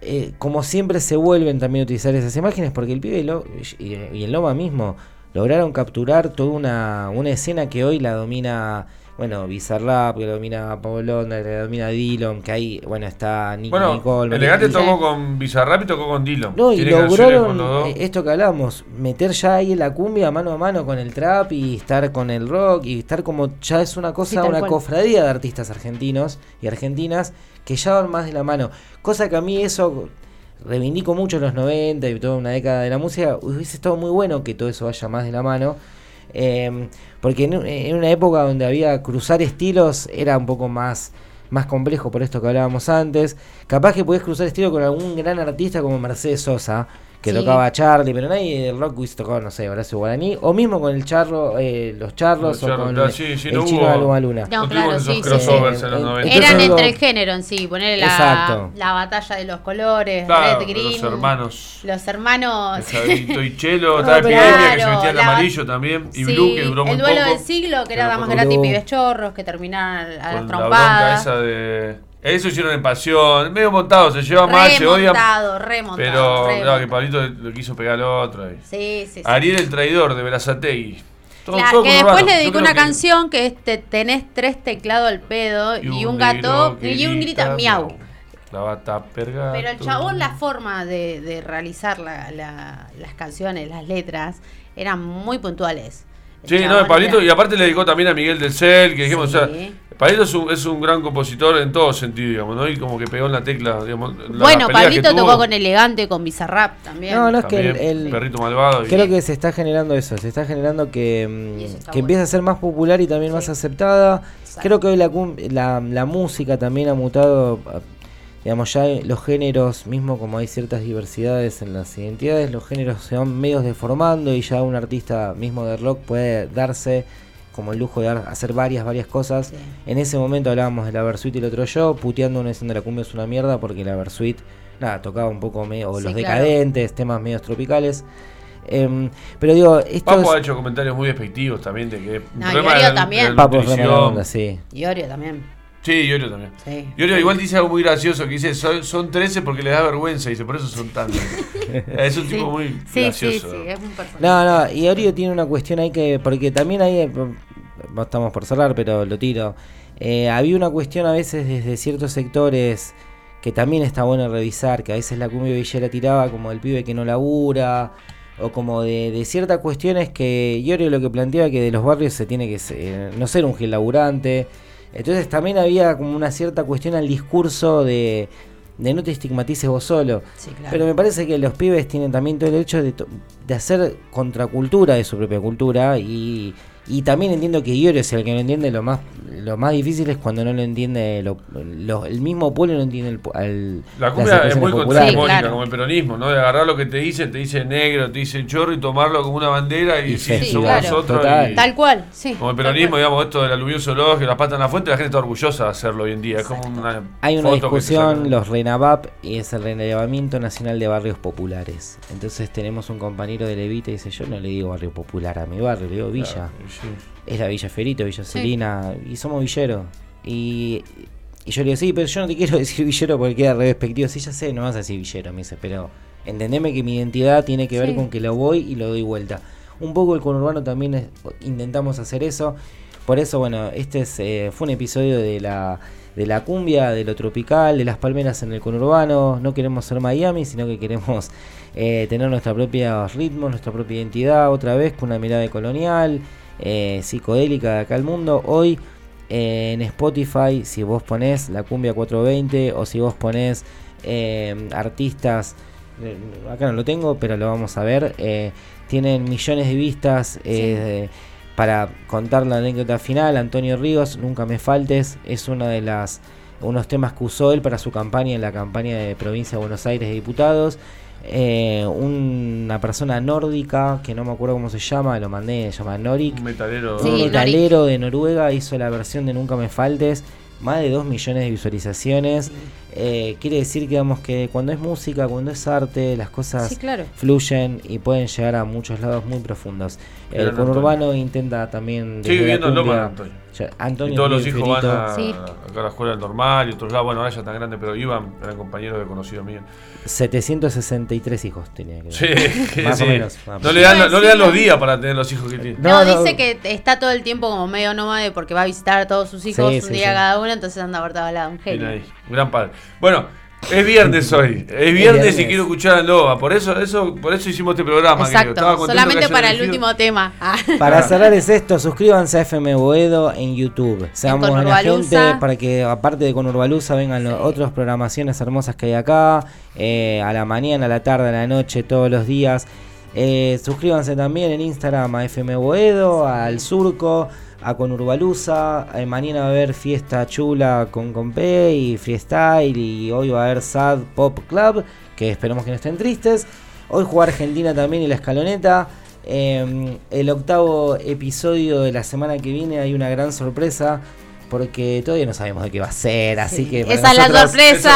eh, como siempre se vuelven también a utilizar esas imágenes porque el pibe y, lo- y, y el Nova mismo lograron capturar toda una, una escena que hoy la domina, bueno, Bizarrap, que la domina Pablo Londra, que domina Dillon, que ahí, bueno, está Nicky Bueno, Nicole. Elegante tocó con Bizarrap y tocó con Dillon. no, y lograron eh, esto que hablamos, meter ya ahí la cumbia mano a mano con el trap y estar con el rock y estar como ya es una cosa, una cual. cofradía de artistas argentinos y argentinas que ya van más de la mano. Cosa que a mí eso reivindico mucho en los 90 y toda una década de la música, hubiese estado muy bueno que todo eso vaya más de la mano. eh, porque en, en una época donde había cruzar estilos era un poco más más complejo por esto que hablábamos antes. Capaz que podés cruzar estilo con algún gran artista como Mercedes Sosa, que Sí. tocaba Charlie, pero nadie del rock hubiese tocado, no sé, Horacio Guaraní, o mismo con el charro, eh, los charros, Los o charros, con claro, el, sí, sí, el no chino hubo- de Luma Luna. No, No claro, sí, sí. crossovers en los 90. entonces Eran entre el género en sí, ponerle la, la batalla de los colores, Claro, red, green. los hermanos. Los hermanos. Y Chelo, estaba Epidemia que se metía amarillo también. Y Sí, Blue que duró muy el duelo poco. del siglo, que era damas gratis, Blue. pibes chorros, que terminaban a las Con la bronca trompadas. esa de. Eso hicieron en pasión, medio montado, se lleva mal, se odian. Remontado, remontado. Pero remontado. claro, que Pablito le quiso pegar al otro. ahí. Sí, sí, sí. Ariel el traidor de Verazategui. Todo- Claro, que después le dedicó una que- canción que es te- tenés tres teclados al pedo y, un, gato y un grita miau. La bata pergato. Pero el chabón, la forma de, de realizar la- la- las canciones, las letras, eran muy puntuales. El Sí, no, Pablito, era- y aparte le dedicó también a Miguel del Cel, que dijimos, Sí. o sea, Pablito es un, es un gran compositor en todo sentido, digamos, ¿no? Y como que pegó en la tecla, digamos. la- Bueno, Pablito tuvo, tocó con Elegante, con Bizarrap también. No, no es que el, Perrito Malvado. y- creo que se está generando eso, se está generando que, mm, que bueno. empieza a ser más popular y también más aceptada. Exacto. Creo que hoy la, cum- la, la música también ha mutado, a- digamos, ya los géneros, mismo como hay ciertas diversidades en las identidades, los géneros se van medios deformando y ya un artista mismo de rock puede darse como el lujo de hacer varias, varias cosas. Sí. En ese momento hablábamos de la Versuit y el otro yo, puteando una diciendo la cumbia es una mierda porque la Versuit, nada, tocaba un poco medio, o Sí, los claro. decadentes, temas medios tropicales. Em, pero digo, estos... Papo ha hecho comentarios muy despectivos también de que. No, de también. de Papo es sí. Y Orio también. Sí, Iorio también. Sí. Iorio igual dice algo muy gracioso, que dice, son, son 13 porque le da vergüenza, y dice, por eso son tantos. es un Sí. tipo muy sí, sí, gracioso. sí, es un personaje. No, no, y Orio tiene una cuestión ahí que, porque también ahí, eh, no estamos por cerrar, pero lo tiro. Eh, había una cuestión a veces desde ciertos sectores que también está bueno revisar, que a veces la cumbia villera tiraba como el pibe que no labura, o como de, de ciertas cuestiones que Iorio lo que planteaba que de los barrios se tiene que ser- no ser un gil laburante. Entonces también había como una cierta cuestión al discurso de, de no te estigmatices vos solo. Sí, claro. Pero me parece que los pibes tienen también todo el derecho de, de hacer contracultura de su propia cultura y, y también entiendo que Iorio es el que no entiende lo más lo más difícil es cuando no lo entiende lo- lo- el mismo pueblo no entiende el, pu- al- La cumbia es muy. Sí, claro. como el peronismo, ¿no? De agarrar lo que te dice, te dice negro, te dice chorro y tomarlo como una bandera y, Y sí, festival, somos claro. nosotros. Y- Tal cual, sí. como el peronismo, digamos, esto del aluvión zoológico, las patas en la fuente, la gente está orgullosa de hacerlo hoy en día. Es como una Hay una foto discusión, los RENAVAP y es el Relevamiento Nacional de Barrios Populares. Entonces tenemos un compañero de Levita y dice, yo no le digo barrio popular a mi barrio, le digo villa. Claro, sí. es la Villa Ferito, Villa Celina, y somos villeros. Y, y yo le digo, sí, pero yo no te quiero decir villero porque queda re despectivo. Sí, ya sé, no vas a decir villero, me dice, pero entendeme que mi identidad tiene que ver Sí. con que lo voy y lo doy vuelta. Un poco el conurbano también es- intentamos hacer eso. Por eso, bueno, este es, eh, fue un episodio de la, de la cumbia, de lo tropical, de las palmeras en el conurbano. No queremos ser Miami, sino que queremos eh, tener nuestra propia ritmo, nuestra propia identidad, otra vez con una mirada colonial, eh, psicodélica de acá al mundo. Hoy eh, en Spotify, si vos ponés la cumbia 420 o si vos ponés eh, artistas, acá no lo tengo, pero lo vamos a ver, tienen millones de vistas. Para contar la anécdota final, Antonio Ríos, Nunca me faltes, es una de las unos temas que usó él para su campaña en la campaña de provincia de Buenos Aires de diputados. Eh, una persona nórdica que no me acuerdo cómo se llama, lo mandé, se llama Norik. Un metalero. Sí, un Norik. metalero de Noruega hizo la versión de Nunca me faltes, más de 2 millones de visualizaciones. Eh, quiere decir que, digamos, que cuando es música, cuando es arte, las cosas Sí, claro. fluyen y pueden llegar a muchos lados muy profundos. El conurbano intenta también. Sigue viviendo en Loma, Antonio. Ya, Antonio Y todos los hijos van a, Sí. acá a la escuela normal y otros lados. Bueno, ahora ya tan grande, pero iban, eran compañeros de conocido mío. 763 hijos tenía que Sí, Más sí. o menos. No le, dan, no le dan los días para tener los hijos que tiene. No, No, no. dice que está todo el tiempo como medio nómade porque va a visitar a todos sus hijos Sí, un sí, día sí. cada uno, entonces anda por todos lados. Un genio. Gran padre. Bueno, es viernes hoy. Es viernes, viernes. y quiero escuchar a Loba. Por eso, eso, por eso hicimos este programa. Exacto, solamente para el último tema. Ah. Para cerrar es esto, suscríbanse a FM Boedo en YouTube. Seamos En buena gente para que aparte de Conurbalusa vengan las otras programaciones hermosas que hay acá, eh, a la mañana, a la tarde, a la noche, todos los días. Eh, suscríbanse también en Instagram a FM Boedo, al Surco, a Conurbalusa. Eh, mañana va a haber fiesta chula con Compe y freestyle y hoy va a haber Sad Pop Club, que esperemos que no estén tristes. Hoy juega Argentina también y la escaloneta. Eh, el octavo episodio de la semana que viene hay una gran sorpresa porque todavía no sabemos de qué va a ser, así que para Esa es la sorpresa.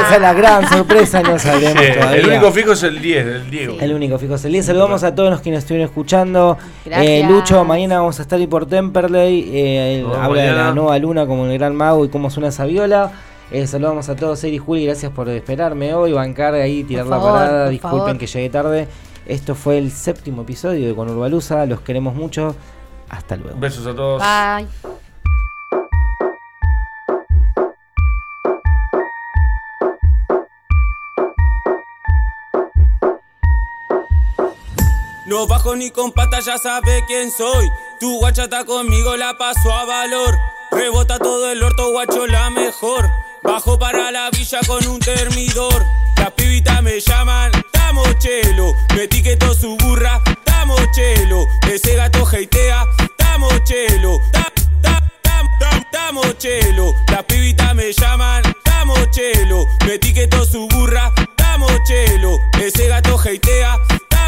Esa es la gran sorpresa, no sabemos Sí, todavía. el único fijo es el 10, el Diego. El único fijo es el día. Saludamos a todos los que nos estuvieron escuchando. Gracias. Eh, Lucho, mañana vamos a estar ahí por Temperley. Eh, habla de la nueva luna como el gran mago y cómo suena esa viola. Eh, saludamos a todos, Eri y Juli, gracias por esperarme hoy, bancar ahí, tirar la favor, parada. Disculpen favor. que llegué tarde. Esto fue el séptimo episodio de Conurbalusa. Los queremos mucho. Hasta luego. Besos a todos. Bye. No bajo ni con pata, ya sabe quién soy. Tu guacha está conmigo, la paso a valor. Rebota todo el orto, guacho, la mejor. Bajo para la villa con un termidor. Las pibitas me llaman, tamo chelo. Me etiquetó su burra, tamo chelo. Ese gato heitea, tamo chelo. Ta- ta- tam- tam- Tamo chelo. Las pibitas me llaman, tamo chelo. Me etiquetó su burra, tamo chelo. Ese gato heitea,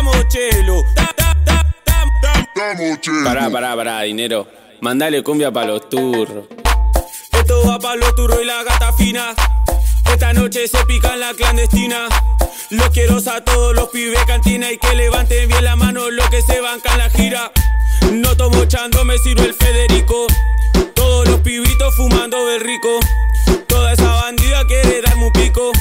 tamo chelo. Pará, pará, pará, dinero. Mandale cumbia pa' los turros. Esto va pa' los turros y la gata fina. Esta noche se pica en la clandestina. Los quiero a todos los pibes cantina y que levanten bien la mano los que se bancan la gira. No tomo chando, me sirve el Federico. Todos los pibitos fumando fumando del rico. Toda esa bandida quiere darme un pico.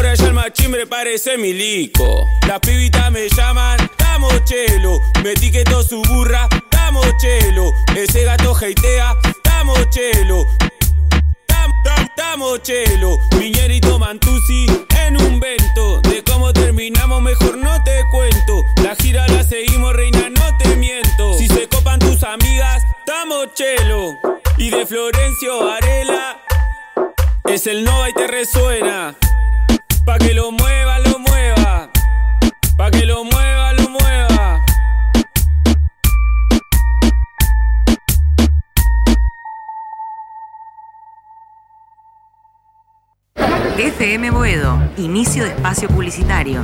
Por allá el machimbre parece milico. Las pibitas me llaman, damos chelo. Me etiquetó su burra, damos chelo. Ese gato heitea, damos chelo. Dam, dam, damos chelo. Miñerito Mantusi en un vento. De cómo terminamos, mejor no te cuento. La gira la seguimos, reina, no te miento. Si se copan tus amigas, damos chelo. Y de Florencio Varela es el Nova y te resuena. Pa' que lo mueva, lo mueva. Pa' que lo mueva, lo mueva. FM Boedo, inicio de espacio publicitario.